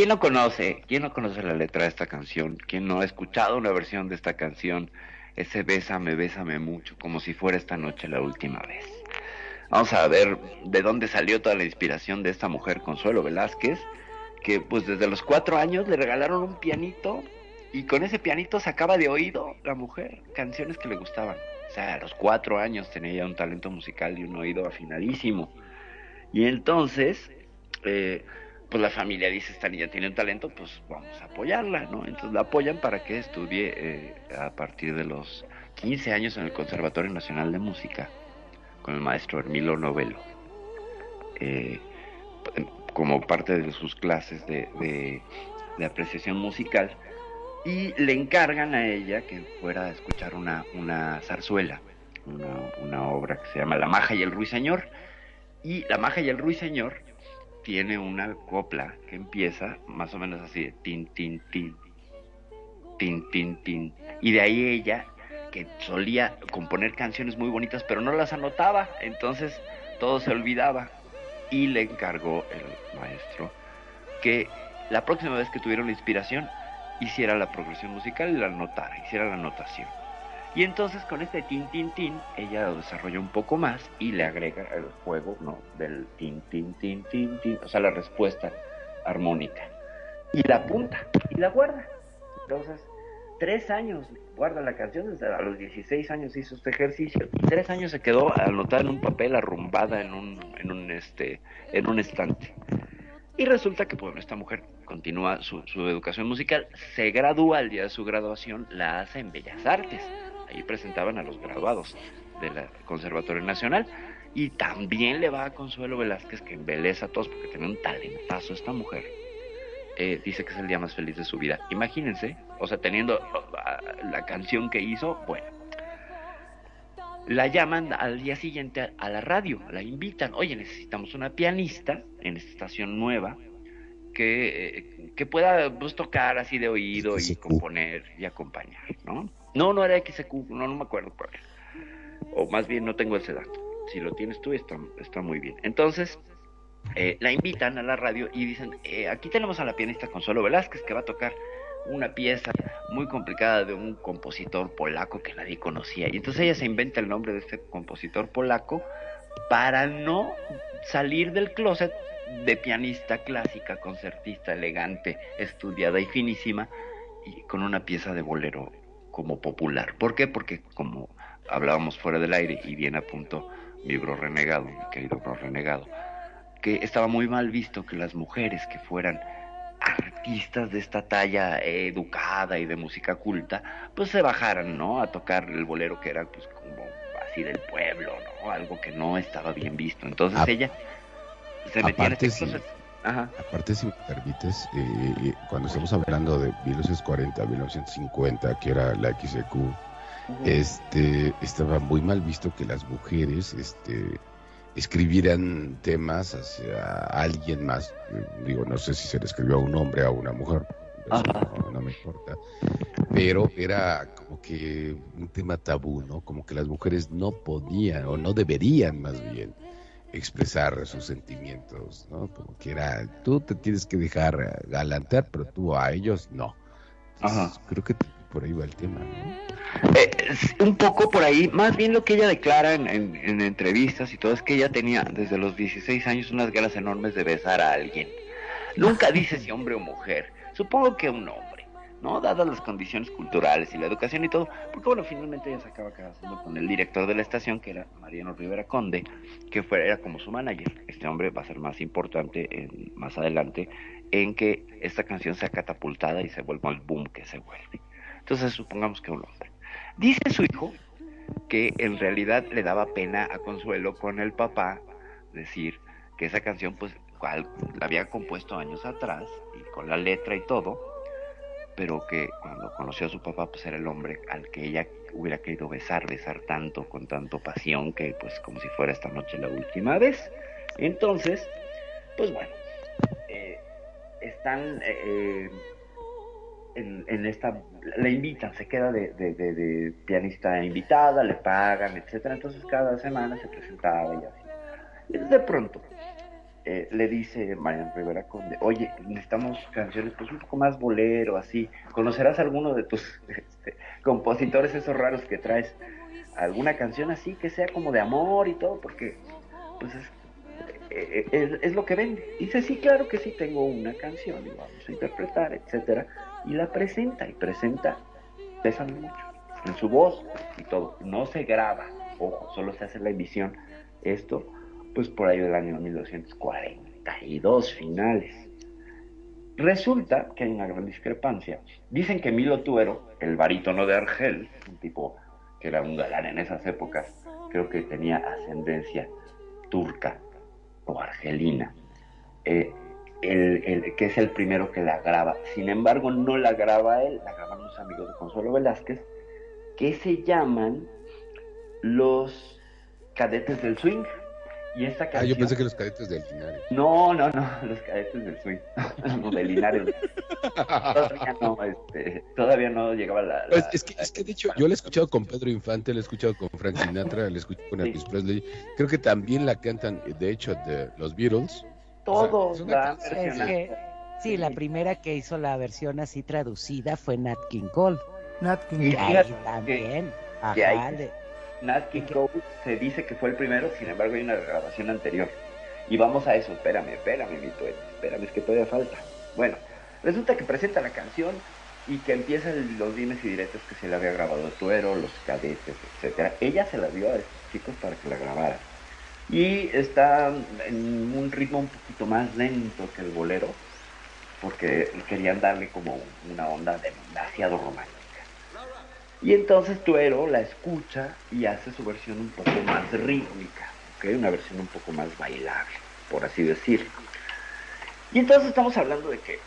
¿Quién no conoce? ¿Quién no conoce la letra de esta canción? ¿Quién no ha escuchado una versión de esta canción? Ese bésame, bésame mucho, como si fuera esta noche la última vez. Vamos a ver de dónde salió toda la inspiración de esta mujer, Consuelo Velázquez, que pues desde los cuatro años le regalaron un pianito y con ese pianito sacaba de oído la mujer canciones que le gustaban. O sea, a los cuatro años tenía ya un talento musical y un oído afinadísimo. Y entonces, eh, pues la familia dice, esta niña tiene un talento, pues vamos a apoyarla, ¿no? Entonces la apoyan para que estudie eh, a partir de los 15 años en el Conservatorio Nacional de Música con el maestro Hermilo Novelo. Eh, como parte de sus clases de, de- apreciación musical y le encargan a ella que fuera a escuchar una, una zarzuela, una, una obra que se llama La Maja y el Ruiseñor. Y La Maja y el Ruiseñor tiene una copla que empieza más o menos así de tin, tin, tin, tin, tin, tin. Y de ahí ella, que solía componer canciones muy bonitas, pero no las anotaba, entonces todo se olvidaba. Y le encargó el maestro que la próxima vez que tuviera una inspiración hiciera la progresión musical y la anotara, hiciera la anotación. Y entonces con este tin tin tin ella lo desarrolla un poco más y le agrega el juego, ¿no? Del tin tin tin tin tin, o sea, la respuesta armónica. Y la apunta y la guarda. Entonces, tres años guarda la canción, desde a los 16 años hizo este ejercicio, y tres años se quedó anotada en un papel, arrumbada en un, en un este, en un estante. Y resulta que, bueno, esta mujer continúa su, su educación musical, se gradúa el día de su graduación, la hace en Bellas Artes. Ahí presentaban a los graduados del Conservatorio Nacional. Y también le va a Consuelo Velázquez, que embeleza a todos porque tiene un talentazo esta mujer. Eh, dice que es el día más feliz de su vida. Imagínense, o sea, teniendo uh, la canción que hizo, bueno. La llaman al día siguiente a, la radio, la invitan. Oye, necesitamos una pianista en esta estación nueva que, eh, que pueda pues, tocar así de oído y componer y acompañar, ¿no? No, no era XQ, no, no me acuerdo cuál. O más bien no tengo ese dato. Si lo tienes tú, está, está muy bien. Entonces, eh, la invitan a la radio y dicen, eh, aquí tenemos a la pianista Consuelo Velázquez que va a tocar una pieza muy complicada de un compositor polaco que nadie conocía. Y entonces ella se inventa el nombre de este compositor polaco para no salir del closet de pianista clásica, concertista, elegante, estudiada y finísima, y con una pieza de bolero como popular. ¿Por qué? Porque como hablábamos fuera del aire y bien apuntó mi bro renegado, mi querido bro renegado, que estaba muy mal visto que las mujeres que fueran artistas de esta talla eh, educada y de música culta, pues se bajaran, ¿no? A tocar el bolero que era pues como así del pueblo, ¿no? Algo que no estaba bien visto. Entonces A- ella se metía en este sí. Ajá. Aparte, si me permites, eh, eh, cuando estamos hablando de 1940, 1950, que era la XEQ, este, estaba muy mal visto que las mujeres este, escribieran temas hacia alguien más. Eh, Digo, no sé si se le escribió a un hombre o a una mujer, no, no me importa. Pero era como que un tema tabú, ¿no? Como que las mujeres no podían o no deberían más bien expresar sus sentimientos, ¿no? Como que era, tú te tienes que dejar galantear, pero tú a ellos no. Entonces, Ajá. creo que por ahí va el tema, ¿no? Eh, un poco por ahí, más bien lo que ella declara en, en- en entrevistas y todo es que ella tenía desde los 16 años unas ganas enormes de besar a alguien. Nunca dice si hombre o mujer, supongo que un hombre, ¿no? Dadas las condiciones culturales y la educación y todo, porque bueno, finalmente ella se acaba casando con el director de la estación, que era Mariano Rivera Conde, que fue, era como su manager. Este hombre va a ser más importante en- más adelante en que esta canción sea catapultada y se vuelva el boom que se vuelve. Entonces supongamos que un hombre. Dice su hijo que en realidad le daba pena a Consuelo con el papá decir que esa canción pues cual- la había compuesto años atrás y con la letra y todo, pero que cuando conoció a su papá pues era el hombre al que ella hubiera querido besar, besar tanto, con tanto pasión que pues como si fuera esta noche la última vez. Entonces, pues bueno, eh, están eh, eh, en, en esta, la invitan, se queda de, de- de- de pianista invitada, le pagan, etcétera. Entonces cada semana se presentaba y así. Y de pronto eh, le dice Marian Rivera Conde, oye, necesitamos canciones pues un poco más bolero, así. ¿Conocerás alguno de tus *laughs* este, compositores esos raros que traes? ¿Alguna canción así que sea como de amor y todo? Porque pues es, eh, es lo que vende. Dice, sí, claro que sí, tengo una canción y vamos a interpretar, etcétera. Y la presenta, y presenta, Bésame mucho, en su voz y todo. No se graba, ojo, solo se hace la emisión. Esto, pues por ahí del año 1942, finales. Resulta que hay una gran discrepancia. Dicen que Milo Tuero, el barítono de Argel, un tipo que era un galán en esas épocas, creo que tenía ascendencia turca o argelina, eh, el- que es el primero que la graba. Sin embargo, no la graba él, la graban unos amigos de Consuelo Velázquez, que se llaman los cadetes del swing. Y esta Ah, canción... yo pensé que los cadetes del Linares. No, no, no, *laughs* los cadetes del swing. *laughs* no, de Linares. Todavía no, este, todavía no llegaba la... Pues, la- es, que, es que de hecho yo la he escuchado con Pedro Infante, la he escuchado con Frank Sinatra, la he escuchado con Sí. Elvis Presley. Creo que también la cantan, de hecho, de los Beatles. Todos han canción. Es que, sí, la primera que hizo la versión así traducida fue Nat King Cole. Nat King Y Cole. ahí fíjate también. que Ajá, ahí- le- Nat King se dice que fue el primero, sin embargo hay una grabación anterior. Y vamos a eso, espérame, espérame, mi tuete, espérame, es que todavía falta. Bueno, resulta que presenta la canción y que empiezan los dimes y diretes que se le había grabado tuero, los cadetes, etcétera. Ella se la dio a estos chicos para que la grabaran. Y está en un ritmo un poquito más lento que el bolero, porque querían darle como una onda demasiado romántica. Y entonces Tuero la escucha y hace su versión un poco más rítmica, ¿ok? Una versión un poco más bailable, por así decirlo. Y entonces estamos hablando de que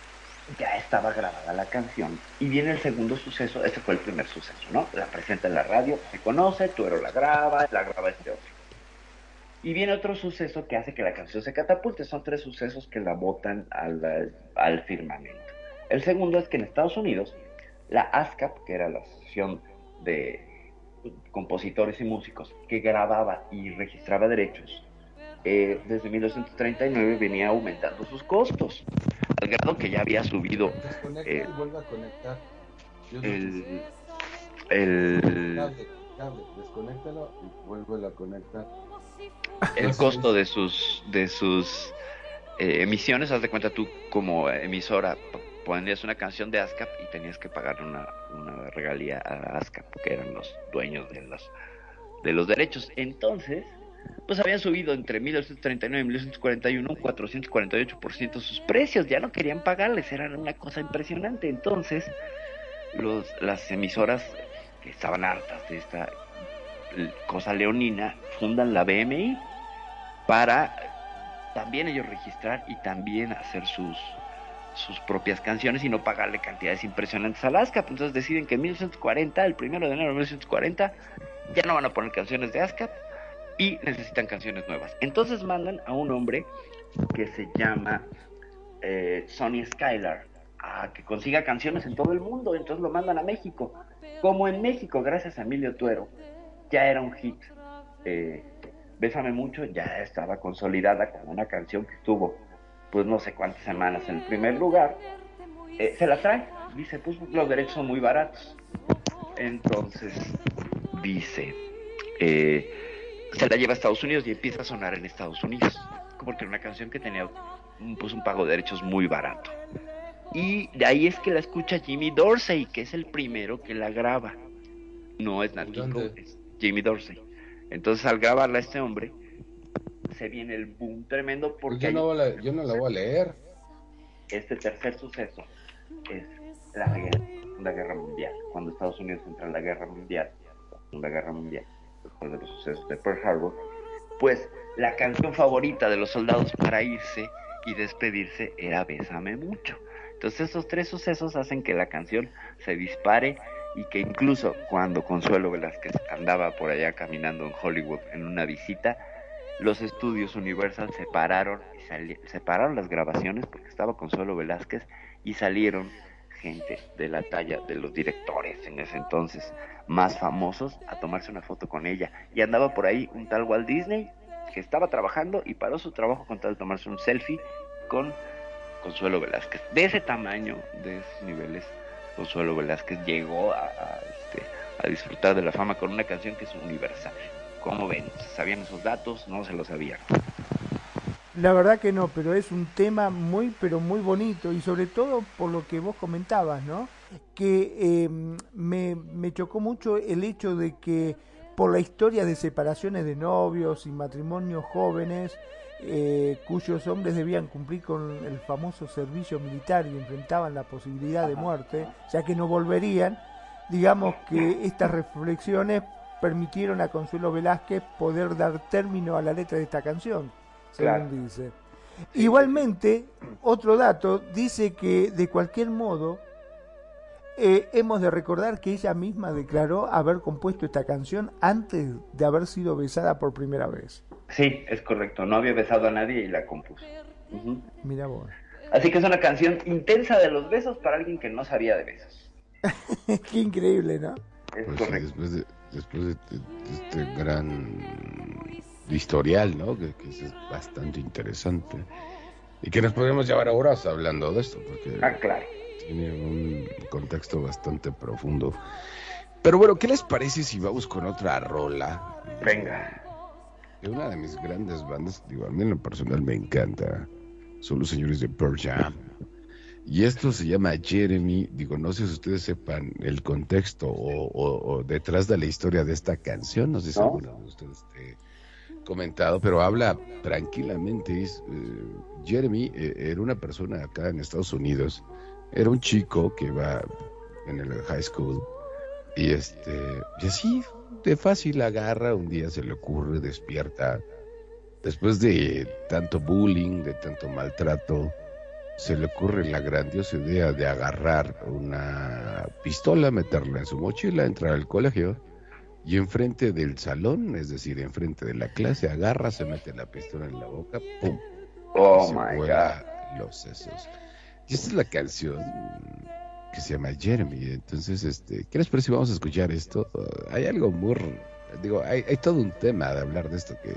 ya estaba grabada la canción y viene el segundo suceso, este fue el primer suceso, ¿no? La presenta en la radio, se conoce, Tuero la graba, la graba este otro. Y viene otro suceso que hace que la canción se catapulte, son tres sucesos que la botan al, al firmamento. El segundo es que en Estados Unidos la ASCAP, que era la Asociación de Compositores y Músicos, que grababa y registraba derechos eh, desde 1939 venía aumentando sus costos, al grado que ya había subido eh, y a el, el, si- Cable, cable, desconéctalo y vuelve a conectar. el costo de sus de sus eh, emisiones, haz de cuenta tú como emisora ponías una canción de ASCAP y tenías que pagar una, una regalía a ASCAP, que eran los dueños de los de los derechos. Entonces, pues habían subido entre 1939 y 1941 un 448% sus precios, ya no querían pagarles, era una cosa impresionante. Entonces, los, las emisoras que estaban hartas de esta cosa leonina fundan la BMI para también ellos registrar y también hacer sus sus propias canciones y no pagarle cantidades impresionantes a ASCAP. Entonces deciden que en 1940, el primero de enero de 1940, ya no van a poner canciones de ASCAP y necesitan canciones nuevas. Entonces mandan a un hombre que se llama eh, Sonny Skylar a que consiga canciones en todo el mundo. Entonces lo mandan a México. Como en México, gracias a Emilio Tuero, ya era un hit. Eh, Bésame mucho ya estaba consolidada como una canción que estuvo, pues no sé cuántas semanas en primer lugar. Eh, se la trae, dice, pues los derechos son muy baratos. Entonces, dice, eh, se la lleva a Estados Unidos y empieza a sonar en Estados Unidos, porque era una canción que tenía un, pues, un pago de derechos muy barato. Y de ahí es que la escucha Jimmy Dorsey, que es el primero que la graba. No es Nat King. Cole, es Jimmy Dorsey. Entonces al grabarla este hombre, se viene el boom tremendo Pues porque yo, no voy a- yo no la voy a leer. este tercer suceso es la guerra, la guerra mundial. Cuando Estados Unidos entra en la guerra mundial, la Guerra Mundial, después de los sucesos de Pearl Harbor, pues la canción favorita de los soldados para irse y despedirse era Bésame mucho. Entonces esos tres sucesos hacen que la canción se dispare y que incluso cuando Consuelo Velázquez andaba por allá caminando en Hollywood en una visita, los estudios Universal separaron, separaron las grabaciones porque estaba Consuelo Velázquez y salieron gente de la talla de los directores en ese entonces más famosos a tomarse una foto con ella. Y andaba por ahí un tal Walt Disney que estaba trabajando y paró su trabajo con tal de tomarse un selfie con Consuelo Velázquez. De ese tamaño, de esos niveles, Consuelo Velázquez llegó a, a, este, a disfrutar de la fama con una canción que es universal. ¿Cómo ven? ¿Sabían esos datos? No se los sabían. La verdad que no, pero es un tema muy, pero muy bonito y sobre todo por lo que vos comentabas, ¿no? Que eh, me, me chocó mucho el hecho de que por la historia de separaciones de novios y matrimonios jóvenes, eh, cuyos hombres debían cumplir con el famoso servicio militar y enfrentaban la posibilidad de muerte, ya que no volverían, digamos que estas reflexiones permitieron a Consuelo Velázquez poder dar término a la letra de esta canción, según Claro. dice. Igualmente, otro dato dice que de cualquier modo eh, hemos de recordar que ella misma declaró haber compuesto esta canción antes de haber sido besada por primera vez. Sí, es correcto. No había besado a nadie y la compuso. Mira vos. Así que es una canción intensa de los besos para alguien que no sabía de besos. *laughs* Qué increíble, ¿no? Es Pues sí, correcto. después de, después de, este gran historial, ¿no? Que, que es bastante interesante. Y que nos podemos llevar a horas hablando de esto, porque Ah, claro. tiene un contexto bastante profundo. Pero bueno, ¿qué les parece si vamos con otra rola? Venga. De una de mis grandes bandas, digo, a mí en lo personal me encanta, son los señores de Pearl Jam. Y esto se llama Jeremy, digo, no sé si ustedes sepan el contexto o, o- o detrás de la historia de esta canción, no sé si ¿No? alguno de ustedes esté comentado, pero habla tranquilamente. es, eh, Jeremy eh, era una persona acá en Estados Unidos, era un chico que va en el high school y este, y así de fácil agarra, un día se le ocurre, despierta, después de tanto bullying, de tanto maltrato, se le ocurre la grandiosa idea de agarrar una pistola, meterla en su mochila, entrar al colegio y enfrente del salón, es decir, enfrente de la clase, agarra, se mete la pistola en la boca, ¡pum! Oh se my vuela los sesos. Y esta es la canción que se llama Jeremy. Entonces, este, ¿qué les parece si vamos a escuchar esto? Hay algo muy, digo, hay, hay todo un tema de hablar de esto que,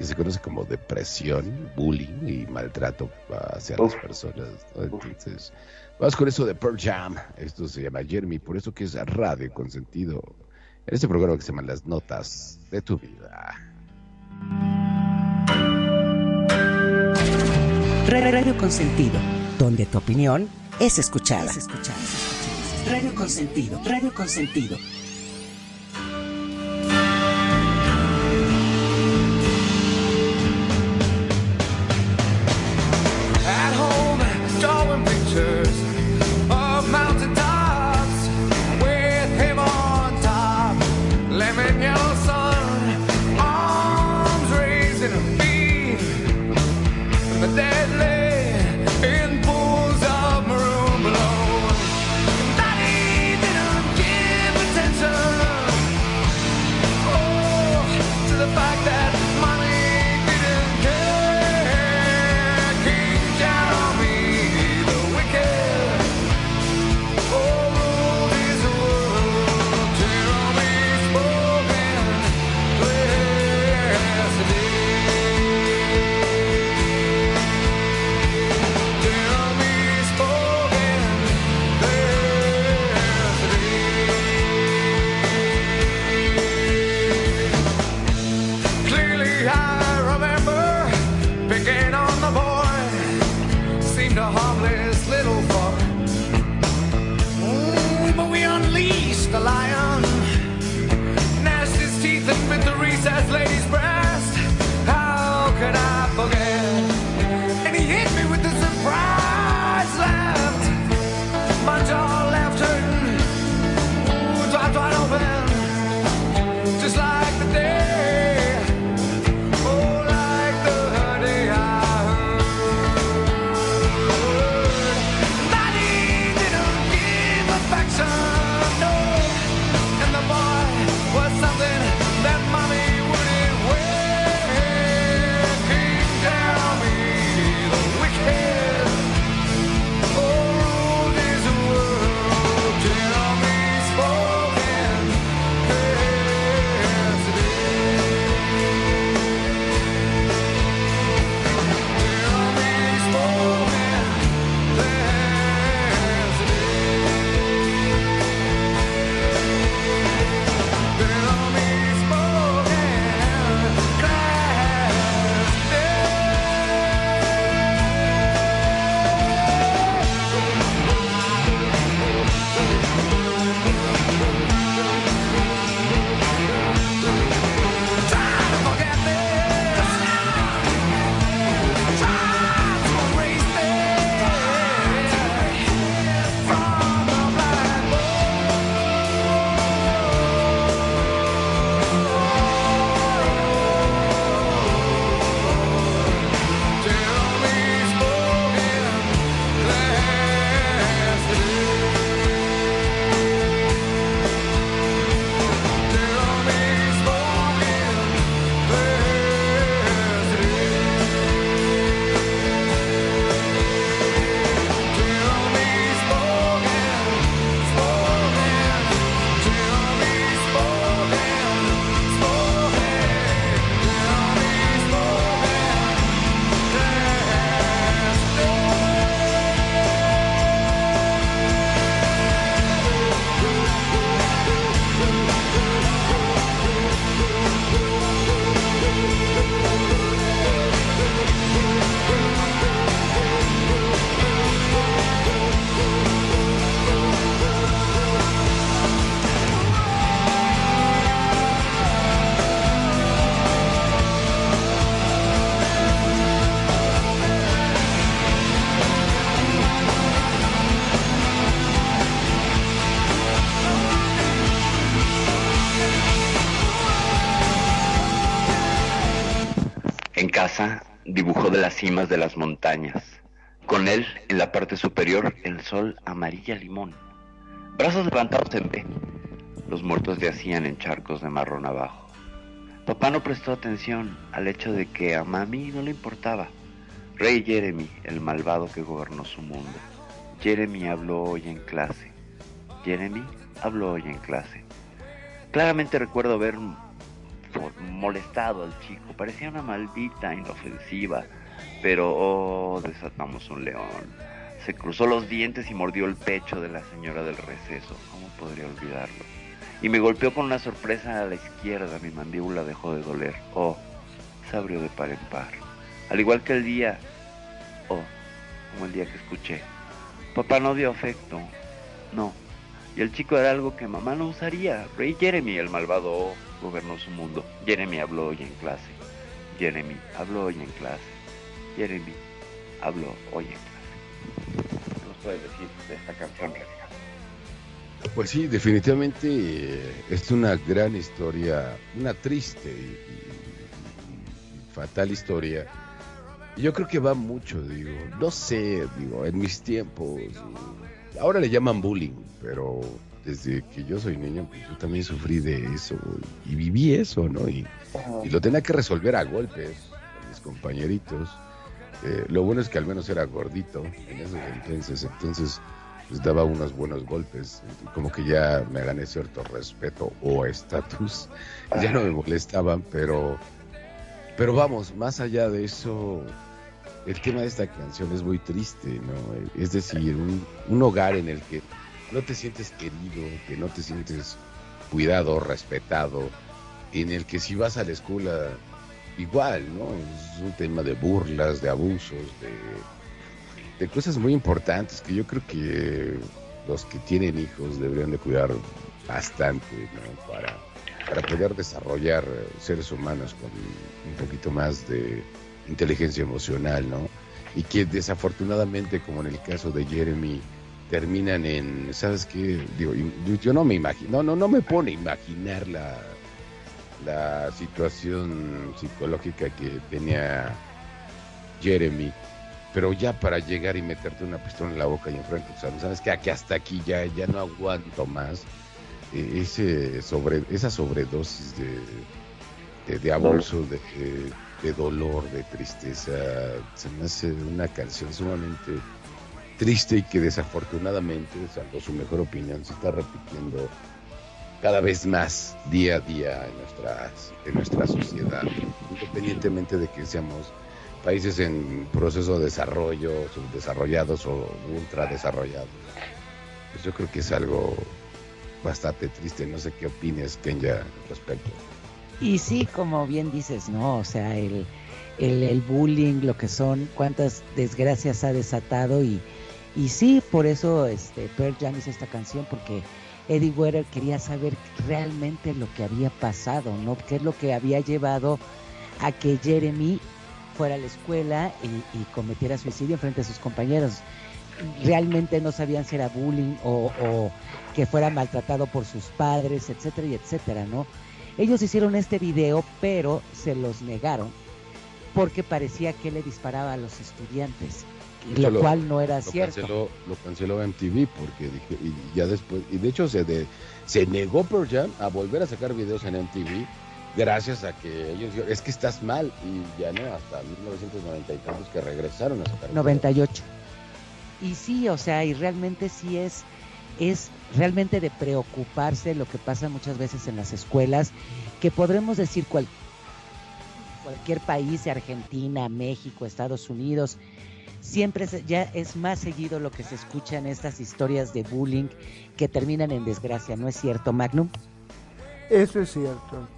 que se conoce como depresión, bullying y maltrato hacia las personas. ¿no? Entonces, vamos con eso de Pearl Jam. Esto se llama Jeremy, por eso que es radio con sentido. En este programa que se llama Las Notas de tu Vida. Radio Consentido, donde tu opinión es escuchada. Radio Consentido, Radio Consentido. De las cimas de las montañas. Con él, en la parte superior, el sol amarilla limón. Brazos levantados en B. Los muertos yacían en charcos de marrón abajo. Papá no prestó atención al hecho de que a mami no le importaba. Rey Jeremy, el malvado que gobernó su mundo. Jeremy habló hoy en clase. Jeremy habló hoy en clase. Claramente recuerdo ver molestado al chico. Parecía una maldita inofensiva. Pero, oh, desatamos un león. Se cruzó los dientes y mordió el pecho de la señora del receso. ¿Cómo podría olvidarlo? Y me golpeó con una sorpresa a la izquierda. Mi mandíbula dejó de doler. Oh, se abrió de par en par. Al igual que el día, oh, como el día que escuché. Papá no dio afecto. No. Y el chico era algo que mamá no usaría. Rey Jeremy, el malvado, gobernó su mundo. Jeremy habló hoy en clase. Jeremy habló hoy en clase. Jeremy habló hoy en clase. ¿Qué nos puedes decir de esta canción, Pues sí, definitivamente eh, es una gran historia, una triste y, y fatal historia. Yo creo que va mucho, digo, no sé, digo, en mis tiempos, ahora le llaman bullying, pero desde que yo soy niño, pues yo también sufrí de eso y viví eso, ¿no? Y, lo tenía que resolver a golpes con mis compañeritos. Eh, lo bueno es que al menos era gordito en esos entonces, entonces pues daba unos buenos golpes, como que ya me gané cierto respeto o estatus, *laughs* ya no me molestaban, pero, pero vamos, más allá de eso, el tema de esta canción es muy triste, ¿no? Es decir, un hogar en el que no te sientes querido, que no te sientes cuidado, respetado, en el que si vas a la escuela igual, ¿no? Es un tema de burlas, de abusos, de, de cosas muy importantes que yo creo que los que tienen hijos deberían de cuidar bastante, ¿no? Para, para poder desarrollar seres humanos con un poquito más de inteligencia emocional, ¿no? Y que desafortunadamente, como en el caso de Jeremy, terminan en, ¿sabes qué? Digo, yo, no me imagino, no, no, no me pone a imaginar la, la situación psicológica que tenía Jeremy, pero ya para llegar y meterte una pistola en la boca y enfrente, sabes que hasta aquí ya, ya no aguanto más eh, ese sobre, esa sobredosis de, de, de, de, de dolor, de tristeza, se me hace una canción sumamente triste y que desafortunadamente, salvo su mejor opinión, se está repitiendo cada vez más día a día en, nuestras, en nuestra sociedad, independientemente de que seamos países en proceso de desarrollo, subdesarrollados o ultradesarrollados. Pues yo creo que es algo bastante triste. No sé qué opines, Kenya, al respecto. Y sí, como bien dices, ¿no? O sea, el, el, el bullying, lo que son, cuántas desgracias ha desatado y, y sí, por eso este, Pearl Jam hizo esta canción, porque Eddie Vedder quería saber realmente lo que había pasado, ¿no? ¿Qué es lo que había llevado a que Jeremy fuera a la escuela y, y cometiera suicidio frente a sus compañeros? Realmente no sabían si era bullying o, o que fuera maltratado por sus padres, etcétera y etcétera, ¿no? Ellos hicieron este video, pero se los negaron porque parecía que le disparaba a los estudiantes lo, cual no era lo cierto. Canceló, lo canceló MTV porque dije, y ya después, y de hecho se, de, se negó Pearl Jam a volver a sacar videos en MTV gracias a que ellos dijeron, es que estás mal, y ya no, hasta 1990 y tantos que regresaron a sacar 98. Y sí, o sea, y realmente sí es, es realmente de preocuparse lo que pasa muchas veces en las escuelas, que podremos decir cual, cualquier país, Argentina, México, Estados Unidos, siempre ya es más seguido lo que se escucha en estas historias de bullying que terminan en desgracia, ¿no es cierto, Magnum? Eso es cierto.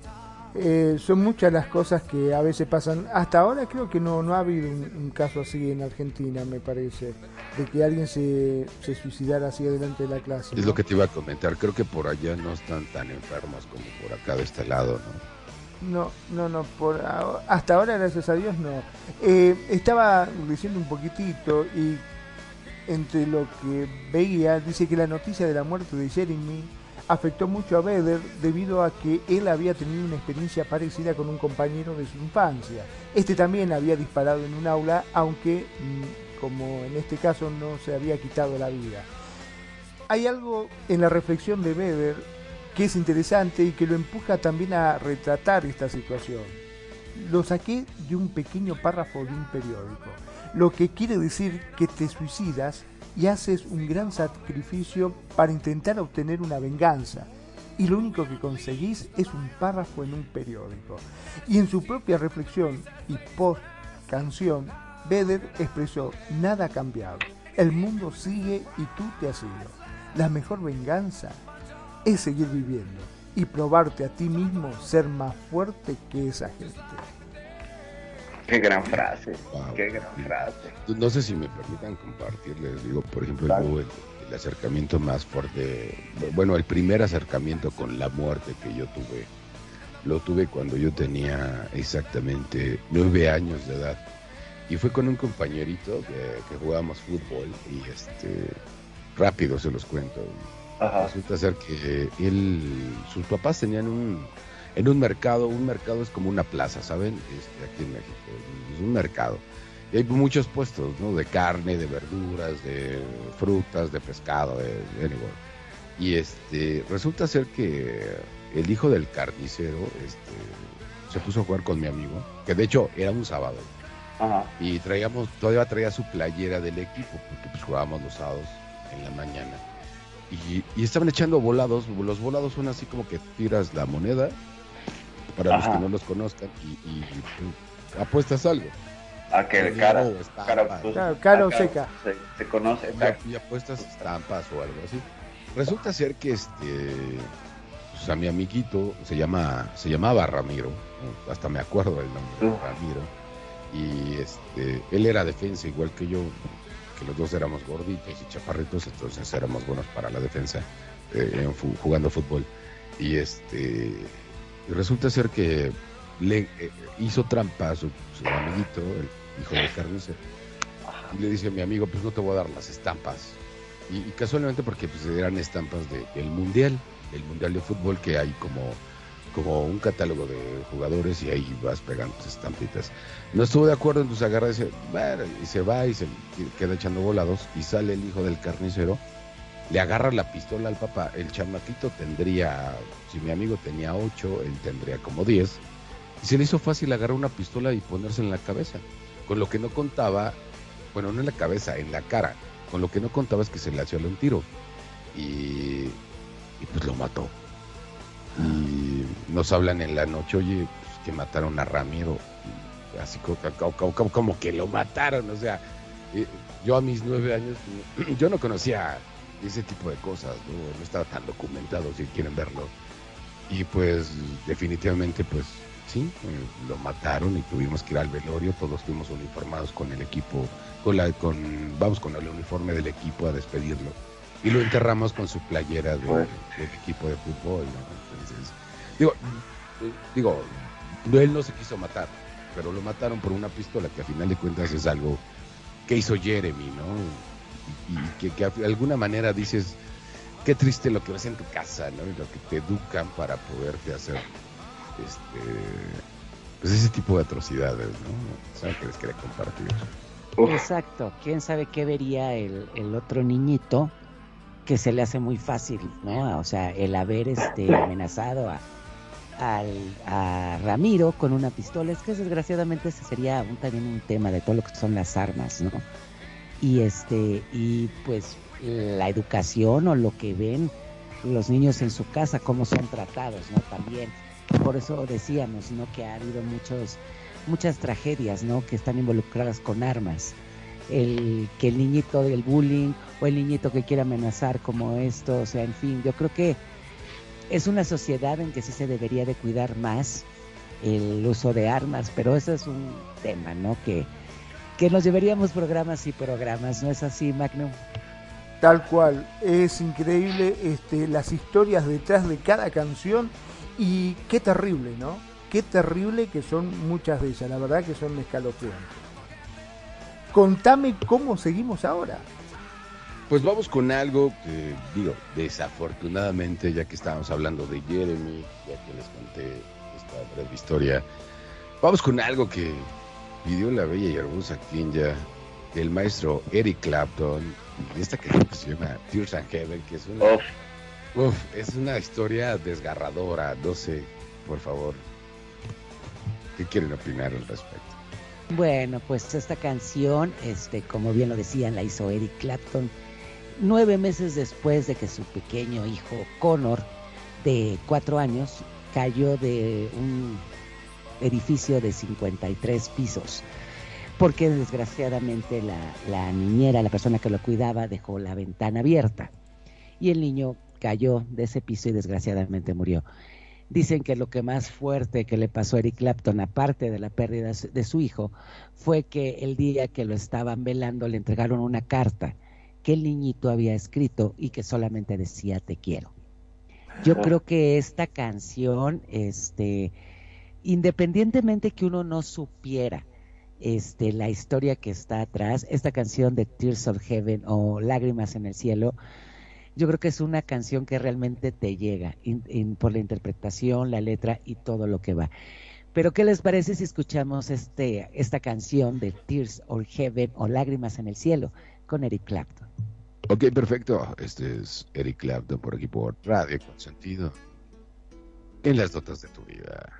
Eh, son muchas las cosas que a veces pasan. Hasta ahora creo que no, no ha habido un, un, caso así en Argentina, me parece, de que alguien se, se suicidara así delante de la clase. Es ¿no? lo que te iba a comentar. Creo que por allá no están tan enfermos como por acá de este lado, ¿no? No, no, no, por hasta ahora, gracias a Dios, no. Eh, estaba diciendo un poquitito y entre lo que veía, dice que la noticia de la muerte de Jeremy afectó mucho a Vedder debido a que él había tenido una experiencia parecida con un compañero de su infancia. Este también había disparado en un aula, aunque mm, como en este caso no se había quitado la vida. Hay algo en la reflexión de Vedder que es interesante y que lo empuja también a retratar esta situación. Lo saqué de un pequeño párrafo de un periódico, lo que quiere decir que te suicidas y haces un gran sacrificio para intentar obtener una venganza. y lo único que conseguís es un párrafo en un periódico. Y en su propia reflexión y post canción, Vedder expresó, nada ha cambiado, el mundo sigue y tú te has ido. La mejor venganza es seguir viviendo y probarte a ti mismo ser más fuerte que esa gente. Qué gran frase, qué gran frase. No sé si me permitan compartirles, digo, por ejemplo, el, el, acercamiento más fuerte, bueno, el primer acercamiento con la muerte que yo tuve, lo tuve cuando yo tenía exactamente nueve años de edad. Y fue con un compañerito que, que jugábamos fútbol y este, rápido se los cuento. Ajá. Resulta ser que él, sus papás tenían un, en un mercado, un mercado es como una plaza, ¿saben? Este, aquí en México, es un mercado. Y hay muchos puestos, ¿no? De carne, de verduras, de frutas, de pescado, de, de Y este, resulta ser que el hijo del carnicero este, se puso a jugar con mi amigo, que de hecho era un sábado. Ajá. Y traíamos, todavía traía su playera del equipo, porque pues jugábamos los sábados en la mañana. Y, y, estaban echando volados. Los volados son así como que tiras la moneda, para Ajá. los que no los conozcan, y, y pues, apuestas algo. A que el cara, cara, pues, claro, cara seca. Se, se conoce. Y, y, apuestas estampas o algo así. Resulta ser que este pues a mi amiguito se llama se llamaba Ramiro, hasta me acuerdo del nombre. Ramiro. Y este él era defensa igual que yo, los dos éramos gorditos y chaparritos, entonces éramos buenos para la defensa eh, jugando fútbol. Y este resulta ser que le eh, hizo trampa a su, amiguito, el hijo de carnicero, y le dice a mi amigo, pues no te voy a dar las estampas. Y, casualmente porque pues eran estampas de, del mundial, el mundial de fútbol que hay como como un catálogo de jugadores y ahí vas pegando tus estampitas. No estuvo de acuerdo, entonces agarra y dice, bueno, y se va y se queda echando volados y sale el hijo del carnicero, le agarra la pistola al papá, el chamaquito tendría, si mi amigo tenía 8, él tendría como 10, y se le hizo fácil agarrar una pistola y ponerse en la cabeza, con lo que no contaba, bueno, no en la cabeza, en la cara, con lo que no contaba es que se le hacía un tiro y, y pues lo mató y nos hablan en la noche, oye, pues, que mataron a Ramiro, así como, como, como, que lo mataron, o sea, yo a mis nueve años, *clears throat* yo no conocía ese tipo de cosas, no, no estaba tan documentado, si quieren verlo, y pues definitivamente, pues sí, eh, lo mataron y tuvimos que ir al velorio, todos fuimos uniformados con el equipo, con la, con, vamos con el uniforme del equipo a despedirlo. Y lo enterramos con su playera de, del equipo de fútbol. ¿no? Digo, digo, él no se quiso matar, pero lo mataron por una pistola que a final de cuentas es algo que hizo Jeremy, ¿no? Y, y que, que, de alguna manera dices, qué triste lo que ves en tu casa, ¿no? Y lo que te educan para poderte hacer este pues ese tipo de atrocidades, ¿no? ¿Sabes que les quería compartir? Uf. Exacto, quién sabe qué vería el, el otro niñito que se le hace muy fácil, ¿no? O sea, el haber este, amenazado a, a, a Ramiro con una pistola, es que desgraciadamente ese sería un, también un tema de todo lo que son las armas, ¿no? Y este, y pues la educación o lo que ven los niños en su casa, cómo son tratados, ¿no? También, por eso decíamos, ¿no? Que ha habido muchos, muchas tragedias, ¿no? Que están involucradas con armas el que el niñito del bullying o el niñito que quiere amenazar como esto, o sea, en fin, yo creo que es una sociedad en que sí se debería de cuidar más el uso de armas, pero eso es un tema, ¿no? Que, que nos llevaríamos programas y programas, ¿no es así, Magnum? Tal cual, es increíble este, las historias detrás de cada canción y qué terrible, ¿no? Qué terrible que son muchas de ellas, la verdad que son escalofriantes. Contame cómo seguimos ahora. Pues vamos con algo que, digo, desafortunadamente, ya que estábamos hablando de Jeremy, ya que les conté esta breve historia, vamos con algo que pidió la bella y hermosa Kinja, el maestro Eric Clapton, esta canción que se llama Tears and Heaven, que es una, oh. uf, es una historia desgarradora, no sé, por favor, ¿qué quieren opinar al respecto? Bueno, pues esta canción, este, como bien lo decían, la hizo Eric Clapton nueve meses después de que su pequeño hijo Connor de cuatro años cayó de un edificio de 53 pisos porque desgraciadamente la, la, niñera, la persona que lo cuidaba, dejó la ventana abierta y el niño cayó de ese piso y desgraciadamente murió. Dicen que lo que más fuerte que le pasó a Eric Clapton, aparte de la pérdida de su hijo, fue que el día que lo estaban velando le entregaron una carta que el niñito había escrito y que solamente decía te quiero. Yo creo que esta canción, este, independientemente que uno no supiera este, la historia que está atrás, esta canción de Tears of Heaven o Lágrimas en el Cielo, yo creo que es una canción que realmente te llega por la interpretación, la letra y todo lo que va. Pero ¿qué les parece si escuchamos este, esta canción de Tears of Heaven o Lágrimas en el Cielo con Eric Clapton? Ok, perfecto. Este es Eric Clapton por aquí por Radio Consentido. En las notas de tu vida.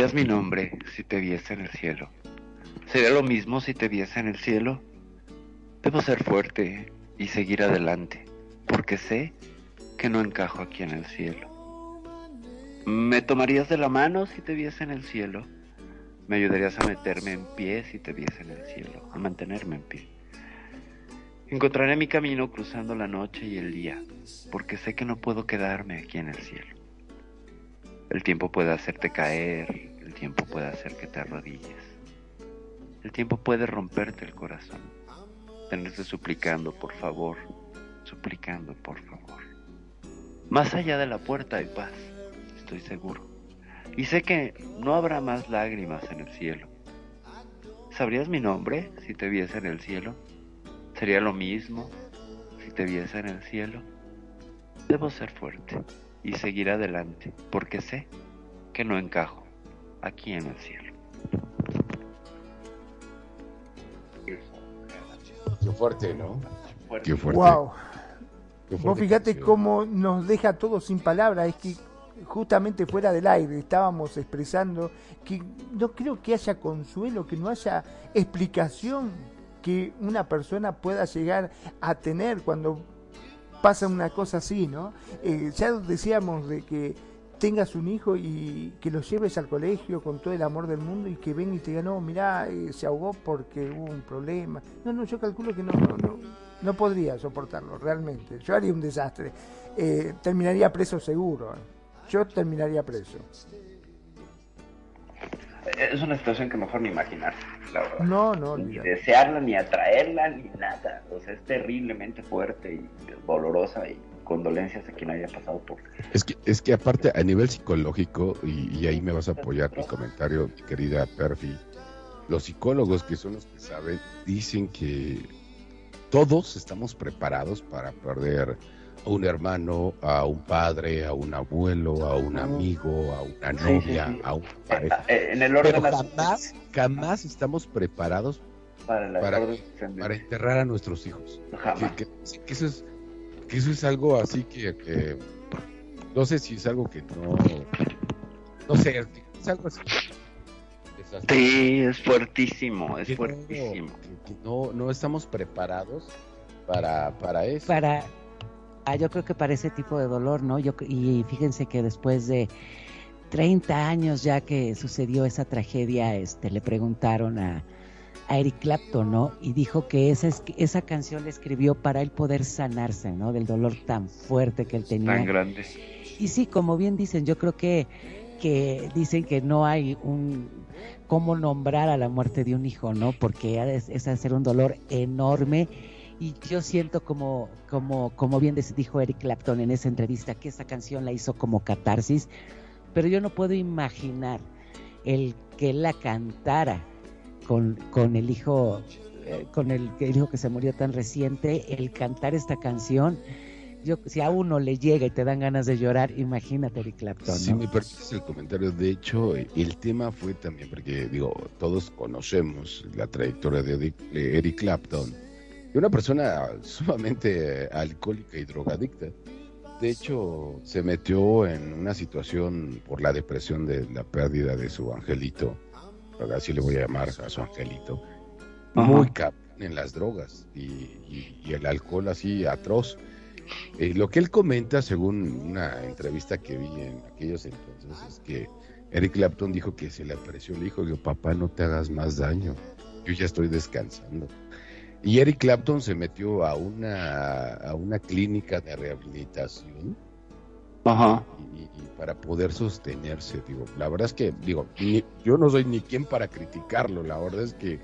Sabrías mi nombre si te viese en el cielo. Sería lo mismo si te viese en el cielo. Debo ser fuerte y seguir adelante, porque sé que no encajo aquí en el cielo. ¿Me tomarías de la mano si te viese en el cielo? Me ayudarías a meterme en pie si te viese en el cielo, a mantenerme en pie. Encontraré mi camino cruzando la noche y el día, porque sé que no puedo quedarme aquí en el cielo. El tiempo puede hacerte caer, tiempo puede hacer que te arrodilles. El tiempo puede romperte el corazón, tenerte suplicando por favor, suplicando por favor. Más allá de la puerta hay paz, estoy seguro. Y sé que no habrá más lágrimas en el cielo. ¿Sabrías mi nombre si te viese en el cielo? ¿Sería lo mismo si te viese en el cielo? Debo ser fuerte y seguir adelante, porque sé que no encajo aquí en el cielo. Qué fuerte, ¿no? Qué fuerte. Wow. Qué Vos fíjate canción. cómo nos deja todo sin palabras. Es que justamente fuera del aire estábamos expresando que no creo que haya consuelo, que no haya explicación que una persona pueda llegar a tener cuando pasa una cosa así, ¿no? Eh, ya decíamos de que tengas un hijo y que lo lleves al colegio con todo el amor del mundo y que venga y te diga, no, mirá, eh, se ahogó porque hubo un problema. No, no, yo calculo que no, no, no, no podría soportarlo, realmente. Yo haría un desastre. Eh, terminaría preso seguro. Yo terminaría preso. Es una situación que mejor ni imaginar, la verdad. No, no, ni desearla, ni atraerla, ni nada. O sea, es terriblemente fuerte y dolorosa y condolencias a quien haya pasado por Es que, es que aparte a nivel psicológico, y, y ahí me vas a apoyar mi comentario, mi querida Perfi, los psicólogos que son los que saben, dicen que todos estamos preparados para perder a un hermano, a un padre, a un abuelo, a un amigo, a una Sí, sí, novia, sí. a una pareja. Eh, En el orden Pero más- jamás, jamás estamos preparados para la para- para enterrar a nuestros hijos. Jamás. Que, que- que eso es que eso es algo así que, que no sé si es algo que no no sé es algo así. Sí, es fuertísimo, es Que no- fuertísimo. que- que no no estamos preparados para para eso para ah, yo creo que para ese tipo de dolor, ¿no? Yo y fíjense que después de 30 años ya que sucedió esa tragedia, este le preguntaron a, a Eric Clapton, ¿no? Y dijo que esa es- esa canción la escribió para él poder sanarse, ¿no? Del dolor tan fuerte que él tenía. Tan grande. Y sí, como bien dicen, yo creo que, que dicen que no hay un cómo nombrar a la muerte de un hijo, ¿no? Porque es, es hacer un dolor enorme. Y yo siento como, como, como bien dijo Eric Clapton en esa entrevista, que esa canción la hizo como catarsis, pero yo no puedo imaginar el que la cantara con, con el hijo, eh, con el, el hijo que se murió tan reciente, el cantar esta canción yo si a uno le llega y te dan ganas de llorar, imagínate Eric Clapton. Si me permites el comentario, de hecho, el tema fue también, porque digo, todos conocemos la trayectoria de Eric, de Eric Clapton, de una persona sumamente alcohólica y drogadicta. De hecho, se metió en una situación por la depresión de la pérdida de su angelito, así le voy a llamar a su angelito, Ajá. muy cabrón en las drogas y, y- y el alcohol así atroz. Eh, lo que él comenta, según una entrevista que vi en aquellos entonces, es que Eric Clapton dijo que se le apareció el hijo, dijo, papá, no te hagas más daño, yo ya estoy descansando. Y Eric Clapton se metió a una, a una clínica de rehabilitación Ajá. y, para poder sostenerse, digo, la verdad es que, digo, yo no soy ni quien para criticarlo, la verdad es que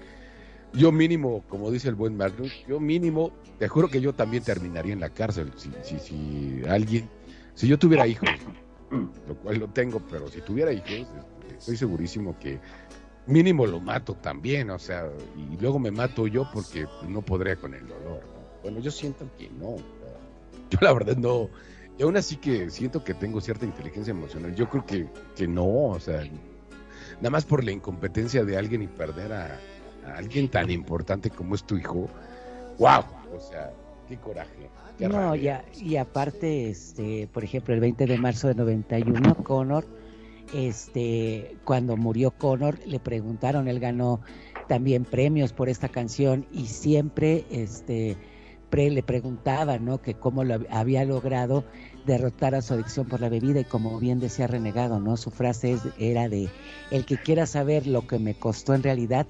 yo mínimo, como dice el buen Magnus, yo mínimo, te juro que yo también terminaría en la cárcel, si, si, si alguien, si yo tuviera hijos, lo cual no tengo, pero si tuviera hijos, estoy segurísimo que mínimo lo mato también, o sea, y luego me mato yo porque no podría con el dolor. ¿no? Bueno, yo siento que no, yo la verdad no, y aún así que siento que tengo cierta inteligencia emocional, yo creo que, que no, o sea, nada más por la incompetencia de alguien y perder a, a alguien tan importante como es tu hijo, wow, o sea, qué coraje. Qué No, rabia. ya, y aparte, este, por ejemplo, el 20 de marzo de 91, Connor este, cuando murió Connor, le preguntaron, él ganó también premios por esta canción y siempre este, le preguntaba, ¿no? Que cómo lo había logrado derrotar a su adicción por la bebida y como bien decía Renegado, ¿no? Su frase era de, el que quiera saber lo que me costó en realidad,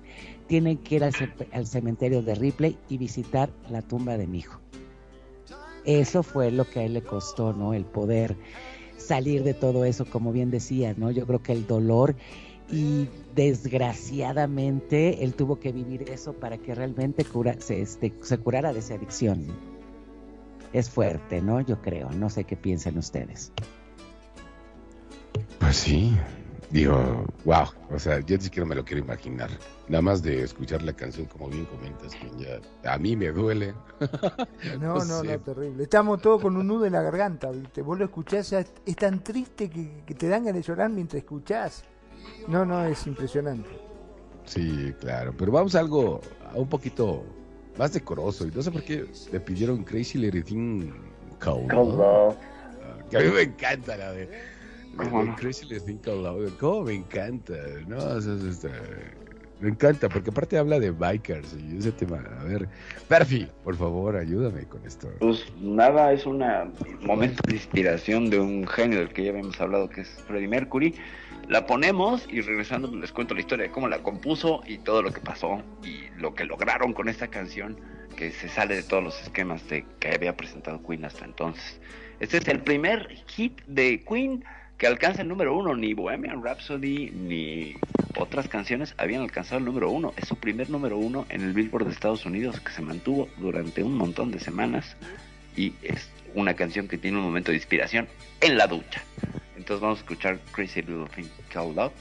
tiene que ir al, al cementerio de Ripley y visitar la tumba de mi hijo. Eso fue lo que a él le costó, ¿no? El poder salir de todo eso, como bien decía, ¿no? Yo creo que el dolor y desgraciadamente él tuvo que vivir eso para que realmente cura, se, este, se curara de esa adicción. Es fuerte, ¿no? Yo creo, no sé qué piensan ustedes. Pues sí, digo, wow, o sea, yo ni siquiera me lo quiero imaginar. Nada más de escuchar la canción, como bien comentas, que ya a mí me duele. *laughs* No, no, no, terrible. Estamos todos con un nudo en la garganta, ¿viste? Vos lo escuchás, es tan triste que, que te dan ganas de llorar mientras escuchás. No, no, es impresionante. Sí, claro, pero vamos a algo a un poquito más decoroso. Y no sé por qué le pidieron Crazy Little Thing Cold. Ah, que a mí me encanta la de, Crazy Little Thing Cold. ¿Cómo me encanta? No, este, me encanta, porque aparte habla de bikers y ese tema. A ver, Perfi, por favor, ayúdame con esto. Pues nada, es un momento de inspiración de un genio del que ya habíamos hablado, que es Freddie Mercury. La ponemos y regresando les cuento la historia de cómo la compuso y todo lo que pasó y lo que lograron con esta canción que se sale de todos los esquemas de que había presentado Queen hasta entonces. Este es el primer hit de Queen que alcanza el número uno. Ni Bohemian Rhapsody ni otras canciones habían alcanzado el número uno. Es su primer número uno en el Billboard de Estados Unidos que se mantuvo durante un montón de semanas y es una canción que tiene un momento de inspiración en la ducha. Entonces vamos a escuchar Crazy Little Thing Called Love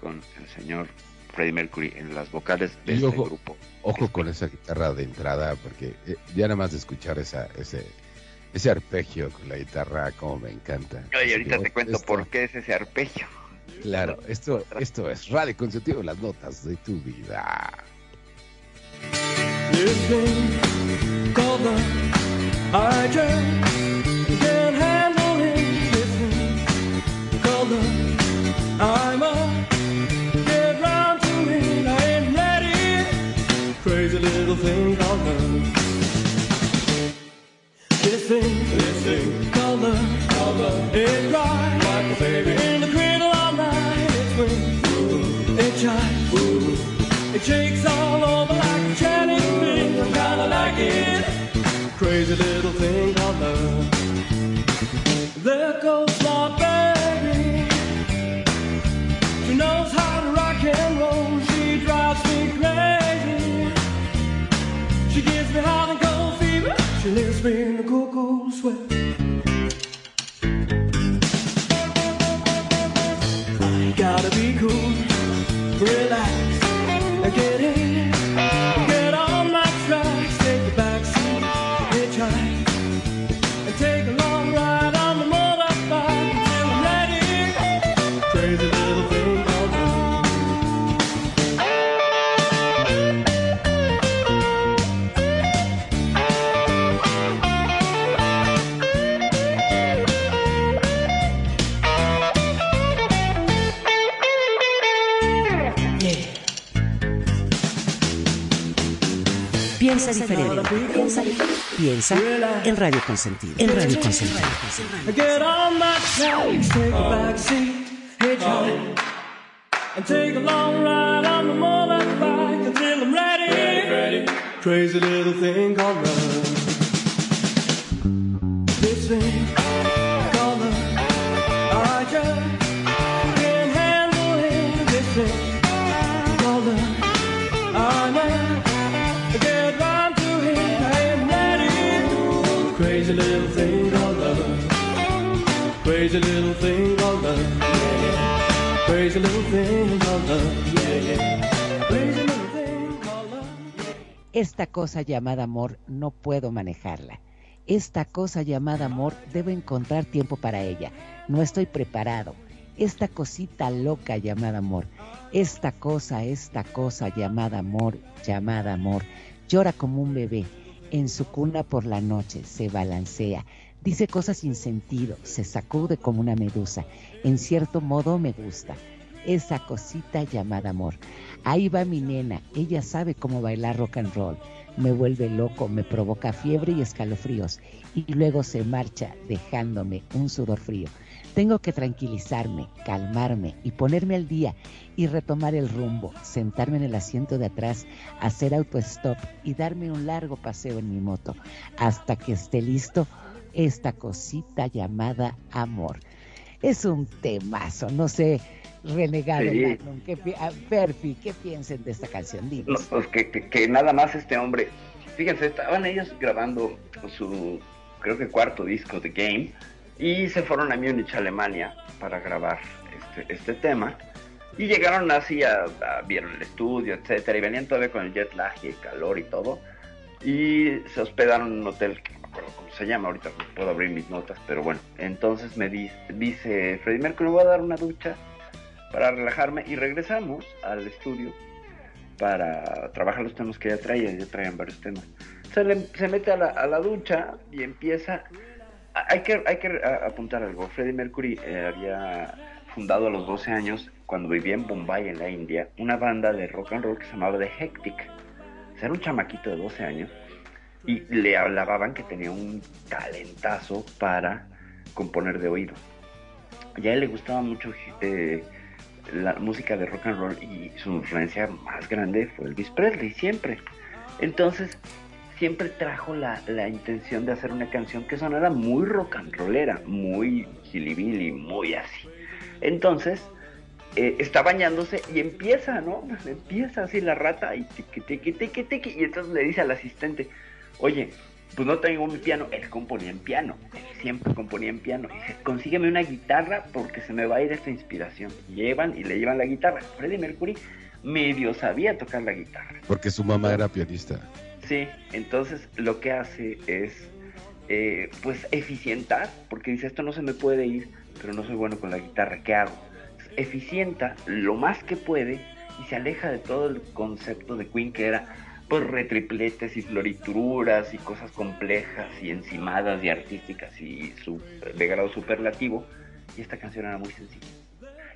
con el señor Freddie Mercury en las vocales de este grupo. Ojo con esa guitarra de entrada, porque eh, ya nada más de escuchar esa, ese, ese arpegio con la guitarra, como me encanta. Y ahorita te cuento por qué es ese arpegio. Claro, esto, esto es Radio Consentido, las notas de tu vida. I'm a get round to it, I ain't ready. Crazy little thing called love. This thing, this thing called love, called love. It rides like a baby in the cradle all night. It it shakes all over like a chatting fish. I kinda like it. Crazy little Piensa diferente. Piensa, piensa en Radio Consentido. En Radio Consentido. Get on my tracks, take a back seat, hitchhike, and take a long ride on the motorbike until I'm ready. Crazy little thing called love. This thing Esta cosa llamada amor no puedo manejarla. Esta cosa llamada amor debo encontrar tiempo para ella. No estoy preparado. Esta cosita loca llamada amor. Esta cosa, esta cosa llamada amor, llamada amor. Llora como un bebé. En su cuna por la noche se balancea. Dice cosas sin sentido, se sacude como una medusa. En cierto modo me gusta. Esa cosita llamada amor. Ahí va mi nena, ella sabe cómo bailar rock and roll. Me vuelve loco, me provoca fiebre y escalofríos. Y luego se marcha dejándome un sudor frío. Tengo que tranquilizarme, calmarme y ponerme al día y retomar el rumbo, sentarme en el asiento de atrás, hacer autostop y darme un largo paseo en mi moto hasta que esté listo esta cosita llamada amor. Es un temazo, no sé, renegado Sí. Magnum, ¿qué Perfi, ¿qué piensen de esta canción? No, pues que, que- que nada más este hombre, fíjense, estaban ellos grabando su, creo que cuarto disco de Game, y se fueron a Múnich, Alemania, para grabar este, este tema, y llegaron así, a, a- vieron el estudio, etcétera, y venían todavía con el jet lag y el calor y todo, y se hospedaron en un hotel, que no me acuerdo cómo se llama, ahorita puedo abrir mis notas, pero bueno, entonces me dice, dice Freddie Mercury, me voy a dar una ducha para relajarme, y regresamos al estudio, para trabajar los temas que ya traían, ya traían varios temas. Se, le- se mete a la, a la ducha y empieza... Hay que, hay que apuntar algo. Freddie Mercury eh, había fundado a los 12 años, cuando vivía en Bombay, en la India, una banda de rock and roll que se llamaba The Hectic. O sea, era un chamaquito de 12 años y le hablaban que tenía un talentazo para componer de oído. Y a él le gustaba mucho eh, la música de rock and roll y su influencia más grande fue Elvis Presley, siempre. Entonces, siempre trajo la, la intención de hacer una canción que sonara muy rock and rollera, muy gilibili, muy así. Entonces, eh, está bañándose y empieza, ¿no? Empieza así la rata y tiqui, tiqui, tiqui, tiqui, y entonces le dice al asistente, oye, pues no tengo mi piano, él componía en piano, él siempre componía en piano, y dice, consígueme una guitarra porque se me va a ir esta inspiración. Llevan y le llevan la guitarra. Freddie Mercury medio sabía tocar la guitarra. Porque su mamá era pianista. Sí, entonces lo que hace es, eh, pues, eficientar, porque dice, esto no se me puede ir, pero no soy bueno con la guitarra, ¿qué hago? Eficienta lo más que puede y se aleja de todo el concepto de Queen que era, pues, retripletes y florituras y cosas complejas y encimadas y artísticas y de grado superlativo, y esta canción era muy sencilla.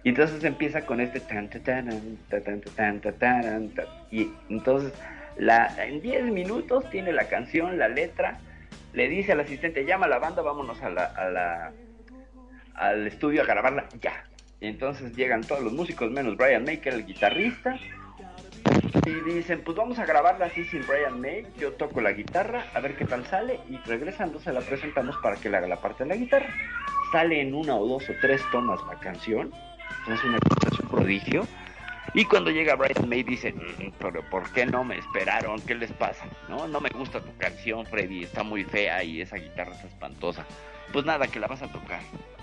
Y entonces empieza con este tan ta, taran, ta, tan, ta, tan, ta, taran, ta. y entonces en 10 minutos tiene la canción, la letra, le dice al asistente, llama a la banda, vámonos a al estudio a grabarla ya. Y entonces llegan todos los músicos menos Brian era el guitarrista, y dicen, pues vamos a grabarla así sin Brian May, yo toco la guitarra, a ver qué tal sale, y regresando se la presentamos para que le haga la parte de la guitarra. Sale en una o dos o tres tomas la canción, es una es un prodigio. Y cuando llega Brian May dice, "Mm, pero ¿por qué no me esperaron? ¿Qué les pasa? No, no me gusta tu canción, Freddy, está muy fea y esa guitarra está espantosa. Pues nada, que la vas a tocar.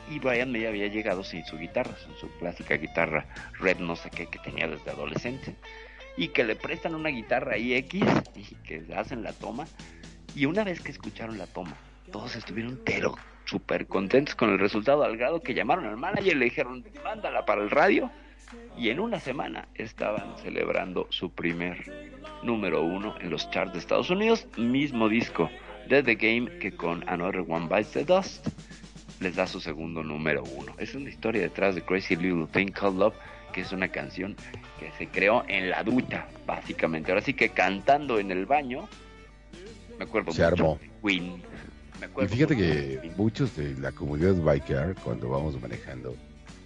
Y Brian May había llegado sin su guitarra, sin su clásica guitarra red no sé qué que tenía desde adolescente. Y que le prestan una guitarra IX y que hacen la toma. Y una vez que escucharon la toma, todos estuvieron pero súper contentos con el resultado al grado que llamaron al manager y le dijeron, mándala para el radio. Y en una semana estaban celebrando su primer número uno en los charts de Estados Unidos, mismo disco de The Game que con Another One Bites the Dust les da su segundo número uno. Es una historia detrás de Crazy Little Thing Called Love, que es una canción que se creó en la ducha, básicamente. Ahora sí que cantando en el baño, me acuerdo Se mucho armó. de Queen. Me Y fíjate de que muchos de la comunidad biker, cuando vamos manejando,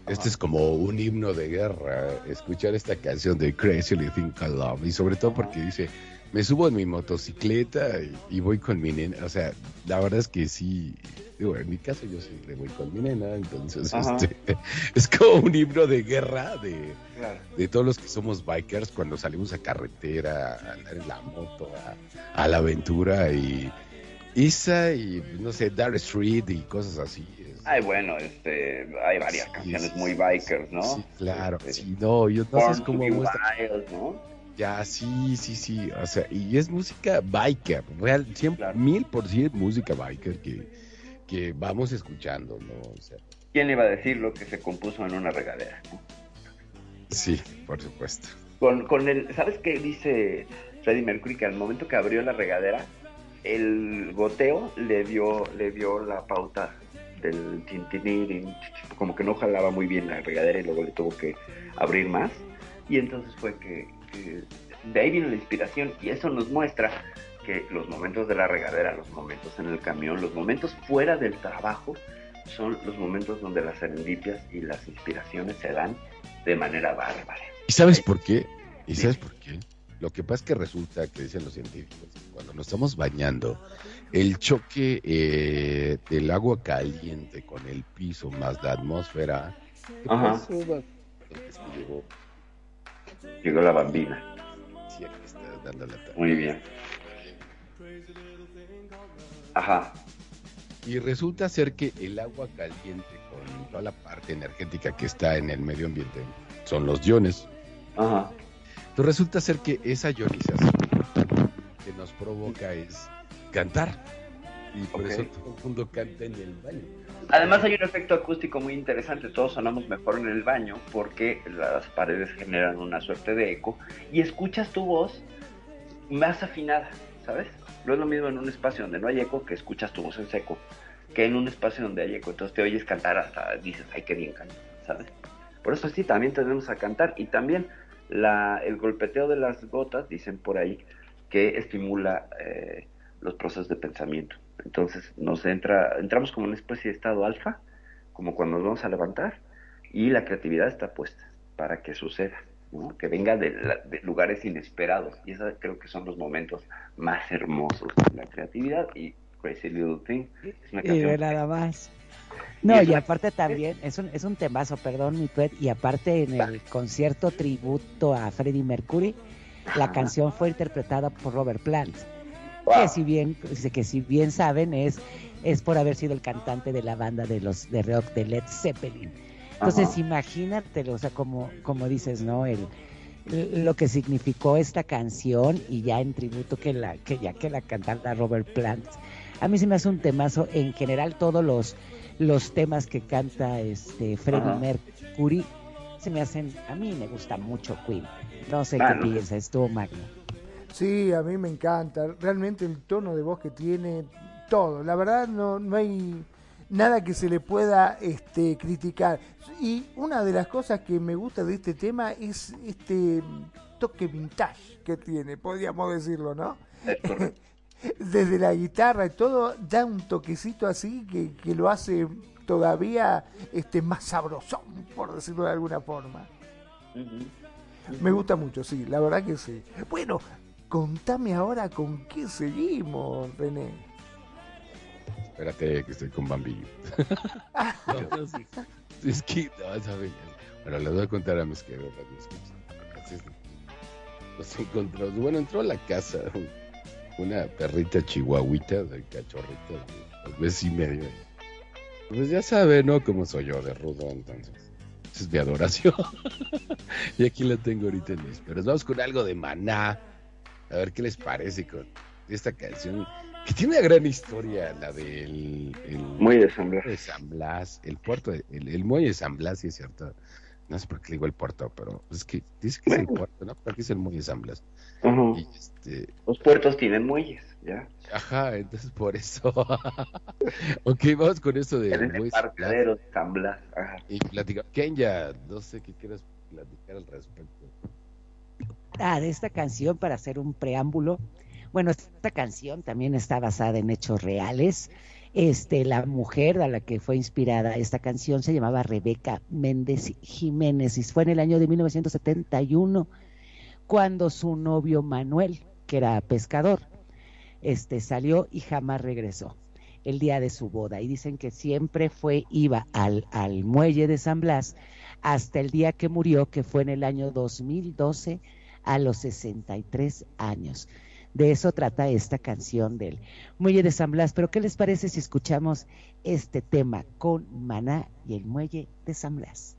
este es como un himno de guerra, escuchar esta canción de Crazy Thing Called Love, y sobre todo porque dice, me subo en mi motocicleta y, y voy con mi nena, o sea, la verdad es que sí, digo, en mi caso yo siempre voy con mi nena, entonces este, *laughs* es como un himno de guerra de, Claro. de todos los que somos bikers cuando salimos a carretera, a andar en la moto, a, a la aventura y esa y no sé, Dark Street y cosas así. Ay, bueno, este, hay varias Sí, canciones sí, muy bikers, ¿no? Sí, claro, Este, sí, no, yo no sé cómo. Wild, ¿no? Ya, sí, sí, sí, o sea, y es música biker, real, cien Claro. mil por ciento música biker que, que vamos escuchando, ¿no? O sea, ¿Quién iba a decir lo que se compuso en una regadera? no? sí, por supuesto. Con, con el, ¿sabes qué dice Freddie Mercury? Que al momento que abrió la regadera, el goteo le dio, le dio la pauta del tintinín, como que no jalaba muy bien la regadera y luego le tuvo que abrir más. Y entonces fue que, de ahí viene la inspiración y eso nos muestra que los momentos de la regadera, los momentos en el camión, los momentos fuera del trabajo son los momentos donde las serendipias y las inspiraciones se dan de manera bárbara. ¿Y sabes por qué? ¿Y sabes por qué? Lo que pasa es que resulta que dicen los científicos, cuando nos estamos bañando, el choque eh, del agua caliente con el piso más la atmósfera, ¿qué Ajá. pasó? Llegó, la bambina. sí, aquí está dando la tabla. Muy bien. Ajá. Y resulta ser que el agua caliente con toda la parte energética que está en el medio ambiente son los iones. Ajá. Entonces resulta ser que esa ionización que nos provoca es cantar. Y por eso todo el mundo canta en el baño. Además hay un efecto acústico muy interesante, todos sonamos mejor en el baño porque las paredes generan una suerte de eco y escuchas tu voz más afinada, ¿sabes? No es lo mismo en un espacio donde no hay eco que escuchas tu voz en seco, que en un espacio donde hay eco, entonces te oyes cantar hasta dices, ay, qué bien canto, ¿sabes? Por eso sí, también tenemos a cantar y también la, el golpeteo de las gotas, dicen por ahí, que estimula eh, los procesos de pensamiento. Entonces nos entra, entramos como en una especie de estado alfa, como cuando nos vamos a levantar, y la creatividad está puesta para que suceda, ¿no? que venga de, la- de lugares inesperados. Y esos creo que son los momentos más hermosos de la creatividad. Y Crazy Little Thing es una Y ve nada más. No, y aparte también, es un, es un temazo, perdón, mi Tuet, y aparte en el concierto tributo a Freddie Mercury, la Ajá. canción fue interpretada por Robert Plant, Wow. que si bien, que si bien saben es, es por haber sido el cantante de la banda de los de rock de Led Zeppelin. Entonces Ajá. imagínate, o sea, como, como dices, ¿no? El, lo que significó esta canción y ya en tributo que la que ya que la cantara Robert Plant. A mí se me hace un temazo en general todos los los temas que canta este Freddie. Mercury se me hacen a mí me gusta mucho Queen. No sé Claro. qué piensas tú, Magno. Sí, a mí me encanta. Realmente el tono de voz que tiene, todo. La verdad no, no hay nada que se le pueda este, criticar. Y una de las cosas que me gusta de este tema es este toque vintage que tiene, podríamos decirlo, ¿no? *laughs* Desde la guitarra y todo, da un toquecito así que, que lo hace todavía este, más sabrosón, por decirlo de alguna forma. Me gusta mucho, sí, la verdad que sí. Bueno, contame ahora con qué seguimos, René. Espérate que estoy con Bambi. *laughs* No, es que, no. Bueno, les voy a contar a mis queridos Nos encontramos. Bueno, entró a la casa una perrita chihuahuita de cachorrita de dos meses y medio. Pues ya sabe, ¿no? Cómo soy yo de rudo, entonces. Esa es mi adoración. *laughs* y aquí la tengo ahorita en mis. Pero vamos con algo de maná. A ver qué les parece con esta canción. Que tiene una gran historia, la del. el- Muy de San Blas. de San Blas, el puerto, de- el, el muelle de San Blas, sí es cierto. No sé por qué le digo el puerto, pero es que dice que es el puerto, ¿no? Pero aquí es el muelle de San Blas. Y este, Los puertos tienen muelles, ¿ya? ajá, entonces por eso. *laughs* ok, vamos con eso de el muelle de San Blas. Ajá. Y platica. Kenya, no sé qué quieras platicar al respecto. Ah, de esta canción para hacer un preámbulo. Bueno, esta canción también está basada en hechos reales. Este, la mujer a la que fue inspirada esta canción se llamaba Rebeca Méndez Jiménez y fue en el año de 1971 cuando su novio Manuel, que era pescador, este salió y jamás regresó el día de su boda y dicen que siempre fue iba al, al muelle de San Blas hasta el día que murió que fue en el año 2012 a los 63 años. De eso trata esta canción del Muelle de San Blas. Pero ¿qué les parece si escuchamos este tema con Maná y el Muelle de San Blas?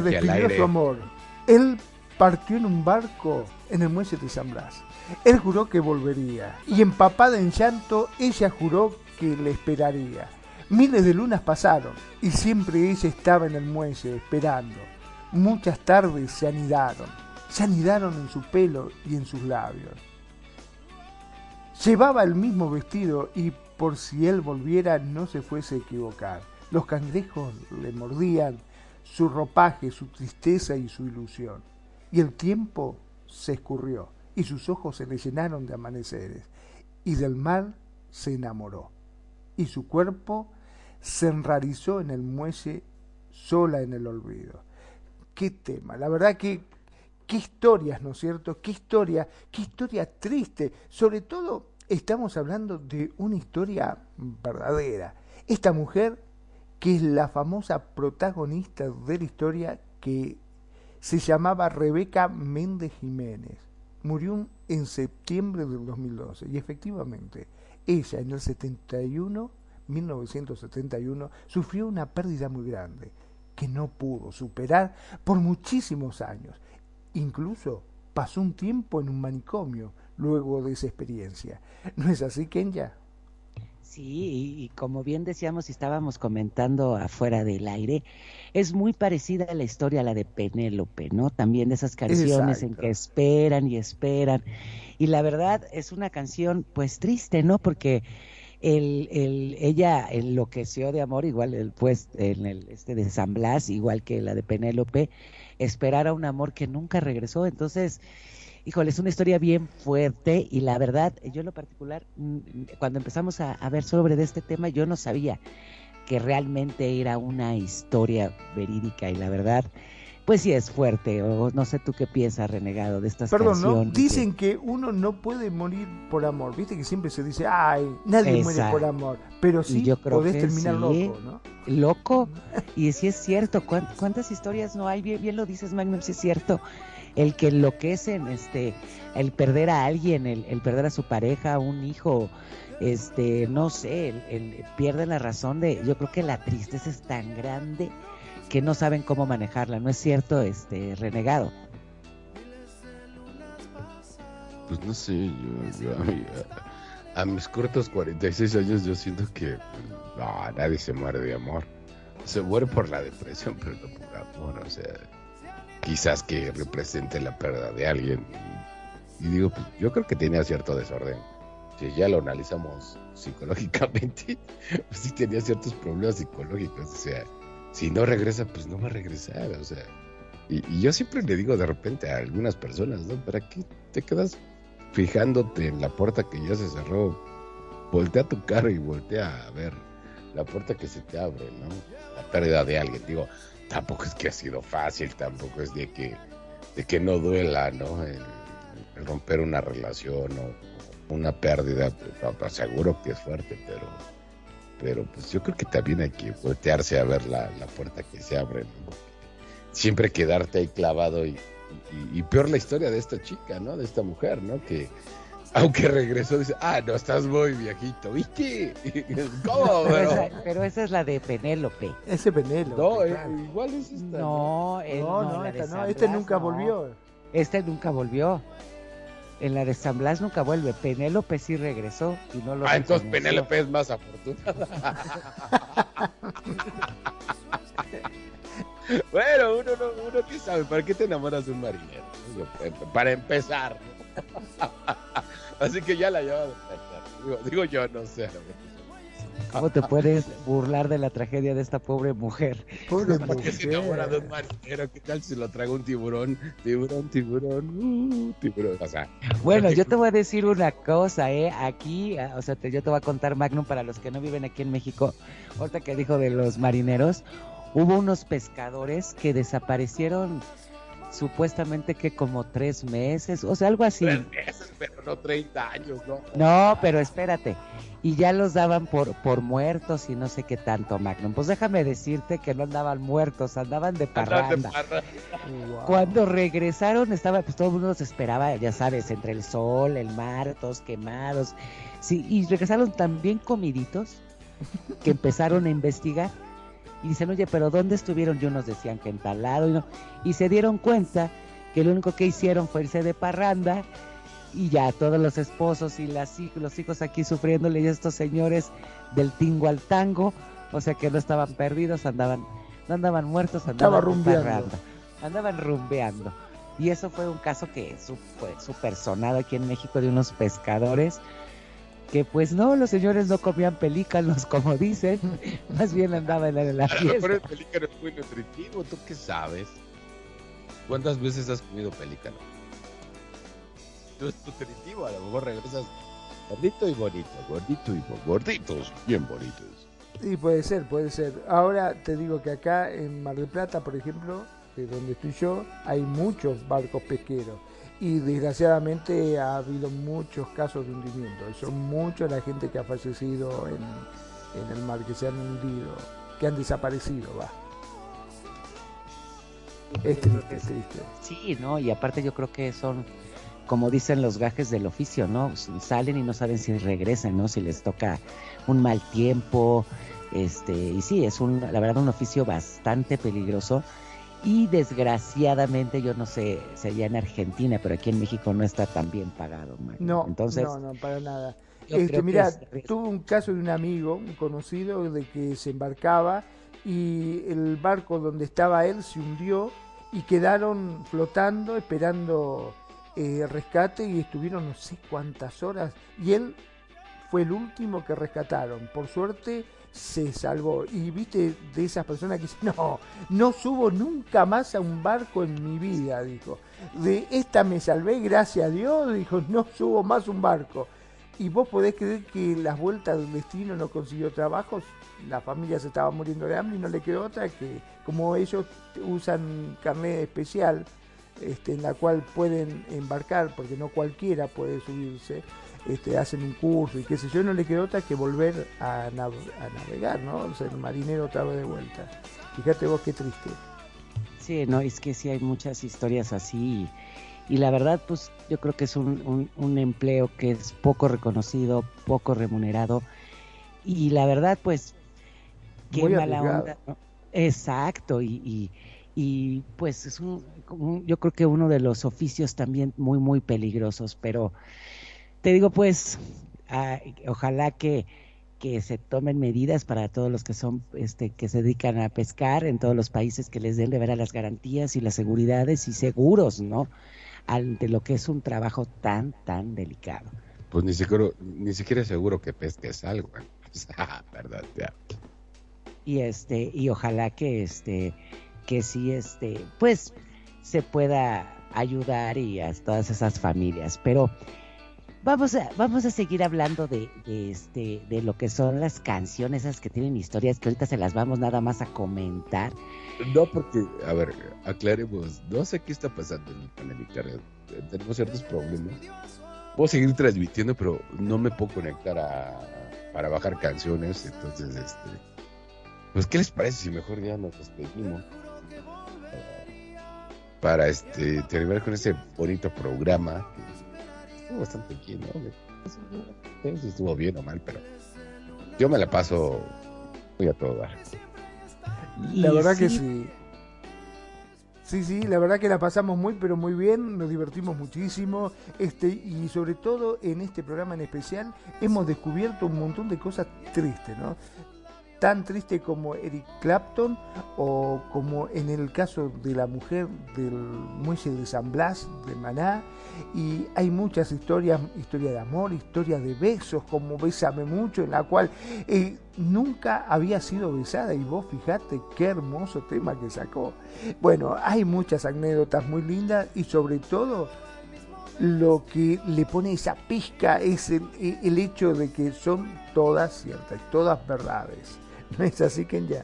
Definió su amor. Él partió en un barco en el muelle de San Blas. Él juró que volvería. Y empapada en llanto, ella juró que le esperaría. Miles de lunas pasaron y siempre ella estaba en el muelle esperando. Muchas tardes se anidaron. Se anidaron en su pelo y en sus labios. Llevaba el mismo vestido y por si él volviera no se fuese a equivocar. Los cangrejos le mordían, su ropaje, su tristeza y su ilusión. Y el tiempo se escurrió y sus ojos se le llenaron de amaneceres y del mar se enamoró y su cuerpo se enrarizó en el muelle sola en el olvido. Qué tema, la verdad que qué historias, ¿no es cierto? Qué historia, qué historia triste. Sobre todo estamos hablando de una historia verdadera. Esta mujer que es la famosa protagonista de la historia que se llamaba Rebeca Méndez Jiménez. Murió en septiembre del 2012 y efectivamente ella en el 71, 1971, sufrió una pérdida muy grande que no pudo superar por muchísimos años. Incluso pasó un tiempo en un manicomio luego de esa experiencia. ¿No es así, Kenya? Sí, y, como bien decíamos y estábamos comentando afuera del aire, es muy parecida a la historia a la de Penélope, ¿no? También de esas canciones en que esperan y esperan. Y la verdad es una canción pues triste, ¿no? Porque el, el, ella enloqueció de amor, igual el, pues en el este de San Blas, igual que la de Penélope, esperar a un amor que nunca regresó. Entonces, híjole, es una historia bien fuerte y la verdad, yo en lo particular, mm, cuando empezamos a, ver sobre de este tema, yo no sabía que realmente era una historia verídica y la verdad, pues sí es fuerte, o no sé tú qué piensas, renegado, de estas Perdón, canciones. ¿no? Dicen que... uno no puede morir por amor, viste que siempre se dice, ay, nadie muere por amor, pero sí yo creo podés terminar loco, ¿no? Loco, y sí es cierto, ¿cuántas historias no hay? Bien, bien lo dices, Magnum, sí es cierto el que enloquecen, este, el perder a alguien, el, perder a su pareja, un hijo, este, no sé, el, pierden la razón de, yo creo que la tristeza es tan grande que no saben cómo manejarla, ¿no es cierto, este, renegado? Pues no sé, yo, a, mis cortos 46 años yo siento que nadie se muere de amor. Se muere por la depresión, pero no por amor, o sea, quizás que represente la pérdida de alguien. Y, digo, pues yo creo que tenía cierto desorden. Si ya lo analizamos psicológicamente, *laughs* pues sí tenía ciertos problemas psicológicos. O sea, si no regresa, pues no va a regresar. O sea, y, yo siempre le digo de repente a algunas personas, ¿no? ¿Para qué te quedas fijándote en la puerta que ya se cerró? Voltea tu cara y voltea a ver la puerta que se te abre, ¿no? La pérdida de alguien. Digo, tampoco es que ha sido fácil, tampoco es de que, de que no duela, ¿no? El, romper una relación o una pérdida, pues, seguro que es fuerte, pero, pero pues yo creo que también hay que voltearse a ver la, puerta que se abre, Siempre quedarte ahí clavado y, y, peor la historia de esta chica, ¿no? De esta mujer, ¿no? Que, aunque regresó, dice, ah, no, estás muy viejito, ¿viste? *laughs* ¿Cómo? Pero, esa, es la de Penélope. Ese Penélope. No, eh, igual es esta. No, no, no, esta no, este nunca volvió. Este nunca volvió. En la de San Blas nunca vuelve. Penélope sí regresó y no lo Ah, entonces Penélope es más afortunada. *laughs* bueno, uno, no, uno que sabe, ¿para qué te enamoras de un marinero? Para empezar. Así que ya la lleva digo, digo yo, no sé. ¿Cómo te puedes burlar de la tragedia de esta pobre mujer? Pobre mujer. se enamora de un marinero? ¿Qué tal si lo traga un tiburón? Tiburón, tiburón, uh, tiburón. O sea, bueno, yo te voy a decir una cosa, ¿eh? Aquí, o sea, te, yo te voy a contar, Magnum, para los que no viven aquí en México. Ahorita que dijo de los marineros, hubo unos pescadores que desaparecieron supuestamente que como tres meses, o sea, algo así. Tres meses, pero no 30 años, ¿no? No, pero espérate. Y ya los daban por, por muertos y no sé qué tanto, Magnum. Pues déjame decirte que no andaban muertos, andaban de parranda. Cuando regresaron, estaba, pues todo el mundo los esperaba, ya sabes, entre el sol, el mar, todos quemados. Sí, y regresaron tan bien comiditos que *laughs* empezaron a investigar y dicen, oye, pero ¿dónde estuvieron? Y unos decían que en tal lado y, no. y se dieron cuenta que lo único que hicieron fue irse de parranda y ya todos los esposos y las, los hijos aquí sufriéndole y estos señores del tingo al tango, o sea que no estaban perdidos, andaban, no andaban muertos, andaban rumbeando. andaban rumbeando. Y eso fue un caso que fue súper sonado aquí en México de unos pescadores que pues no, los señores no comían pelícanos *laughs* como dicen, más bien andaban en la *laughs* fiesta. Pero el pelícano es muy nutritivo, ¿tú qué sabes? ¿Cuántas veces has comido pelícano? No es nutritivo, a lo mejor regresas gordito y bonito, gordito y bo- gorditos, bien bonitos. Sí, puede ser, puede ser. Ahora te digo que acá en Mar del Plata, por ejemplo, de donde estoy yo, hay muchos barcos pesqueros. Y desgraciadamente ha habido muchos casos de hundimiento. Son muchos la gente que ha fallecido en, en el mar, que se han hundido, que han desaparecido, va. Es triste, es triste. Sí, ¿no? Y aparte yo creo que son, como dicen los gajes del oficio, ¿no? Salen y no saben si regresan, ¿no? Si les toca un mal tiempo, este, y sí, es un, la verdad, un oficio bastante peligroso. Y desgraciadamente, yo no sé, sería en Argentina, pero aquí en México no está tan bien pagado, Magno. No, Entonces, no, no, para nada. Este, mira, es- tuve un caso de un amigo, un conocido, de que se embarcaba y el barco donde estaba él se hundió y quedaron flotando esperando eh, rescate y estuvieron no sé cuántas horas y él fue el último que rescataron. Por suerte se salvó. Y viste de esas personas que dicen, no, no subo nunca más a un barco en mi vida, dijo. De esta me salvé, gracias a Dios, dijo, no subo más un barco. Y vos podés creer que las vueltas del destino no consiguió trabajos, la familia se estaba muriendo de hambre y no le quedó otra que, como ellos usan carnet especial, este, en la cual pueden embarcar, porque no cualquiera puede subirse, este, hacen un curso y qué sé yo, no le quedó otra que volver a, nav- a navegar, ¿no? Ser marinero otra vez de vuelta. Fíjate vos qué triste. Sí, no, es que sí hay muchas historias así y, y la verdad, pues yo creo que es un, un- un empleo que es poco reconocido, poco remunerado y la verdad, pues qué Muy mala arriesgado. onda. ¿no? Exacto, y, y, y, pues es un- yo creo que uno de los oficios también muy, muy peligrosos, pero te digo, pues, ah, ojalá que que se tomen medidas para todos los que son este que se dedican a pescar en todos los países que les den de veras las garantías y las seguridades y seguros, ¿no? Ante lo que es un trabajo tan tan delicado. Pues ni siquiera, ni siquiera seguro que pesques algo. ¿eh? *laughs* ¿Verdad? Ya. Y este y ojalá que este que sí este pues se pueda ayudar y a todas esas familias, pero Vamos a, vamos a seguir hablando de, de este de lo que son las canciones, esas que tienen historias que ahorita se las vamos nada más a comentar. No, porque, a ver, aclaremos, no sé qué está pasando en- el. Eh, Tenemos ciertos problemas. Puedo seguir transmitiendo, pero no me puedo conectar a, para bajar canciones. Entonces, este. Pues, ¿qué les parece si mejor ya nos despedimos? Para, este, terminar con este bonito programa. Estuvo bastante bien, ¿no? No sé si estuvo bien o mal, pero yo me la paso muy a todo dar. La verdad que sí, sí. Sí, sí, la verdad que la pasamos muy, pero muy bien, nos divertimos muchísimo, este, y sobre todo en este programa en especial hemos descubierto un montón de cosas tristes, ¿no? Tan triste como Eric Clapton o como en el caso de la mujer del muelle de San Blas, de Maná, y hay muchas historias, historia de amor, historia de besos, como Bésame mucho, en la cual eh, nunca había sido besada y vos fijate qué hermoso tema que sacó. Bueno, hay muchas anécdotas muy lindas y sobre todo lo que le pone esa pizca es el, el hecho de que son todas ciertas, todas verdades. *laughs* ¿No es así, Kenya?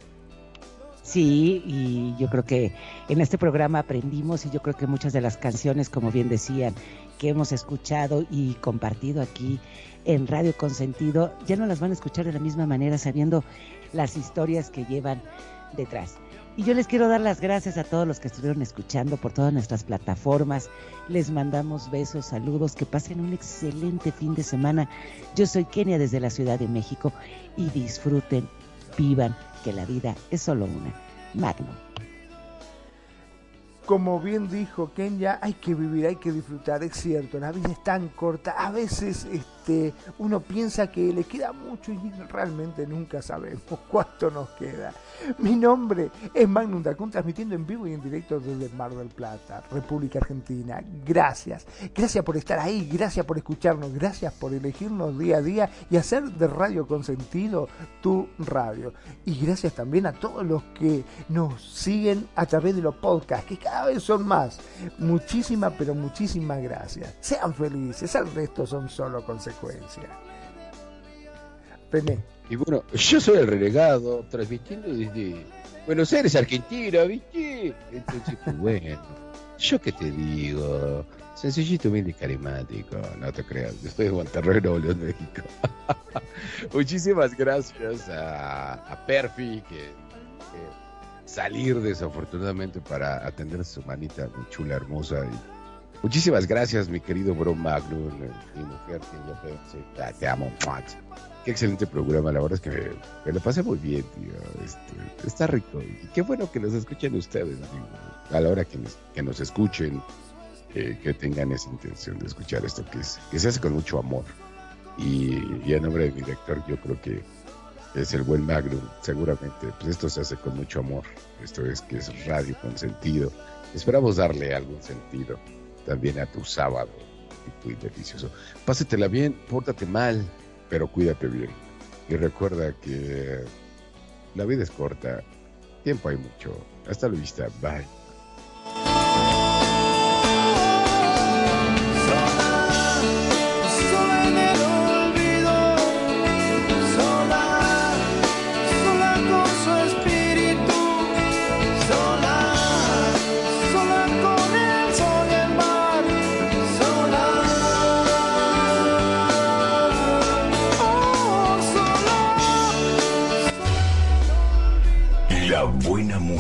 sí, y yo creo que en este programa aprendimos y yo creo que muchas de las canciones, como bien decían, que hemos escuchado y compartido aquí en Radio Consentido, ya no las van a escuchar de la misma manera sabiendo las historias que llevan detrás. Y yo les quiero dar las gracias a todos los que estuvieron escuchando por todas nuestras plataformas. Les mandamos besos, saludos, que pasen un excelente fin de semana. Yo soy Kenia desde la Ciudad de México y disfruten, vivan, que la vida es solo una. Magno. Como bien dijo Kenya, hay que vivir, hay que disfrutar, es cierto, la vida es tan corta, a veces es uno piensa que le queda mucho y realmente nunca sabemos *laughs* cuánto nos queda. Mi nombre es Magnum Dacun, transmitiendo en vivo y en directo desde Mar del Plata, República Argentina. Gracias, gracias por estar ahí, gracias por escucharnos, gracias por elegirnos día a día y hacer de Radio Consentido tu radio. Y gracias también a todos los que nos siguen a través de los podcasts, que cada vez son más. Muchísimas, pero muchísimas gracias. Sean felices, el resto son solo René. Y bueno, yo soy el renegado, transmitiendo desde Buenos Aires, Argentina, ¿viste? Entonces, *laughs* bueno, yo qué te digo, sencillito, humilde y carismático, no te creas, yo estoy de Monterrey, Nuevo León, México. *laughs* Muchísimas gracias a, a Perfi, que, que salir desafortunadamente para atender a su manita muy chula, hermosa. Y muchísimas gracias, mi querido bro Magnum, mi mujer, que yo pensé, te amo, Qué excelente programa, la verdad es que me, lo pasé muy bien, tío. Este, está rico. Y qué bueno que nos escuchen ustedes, digo, a la hora que nos, escuchen, que tengan esa intención de escuchar esto, que, es, que se hace con mucho amor. Y, a nombre de mi director, yo creo que es el buen Magnum, seguramente. Pues esto se hace con mucho amor. Esto es que es radio con sentido. Esperamos darle algún sentido también a tu sábado y tu delicioso. Pásatela bien, pórtate mal, pero cuídate bien. Y recuerda que la vida es corta, tiempo hay mucho. Hasta la vista, bye.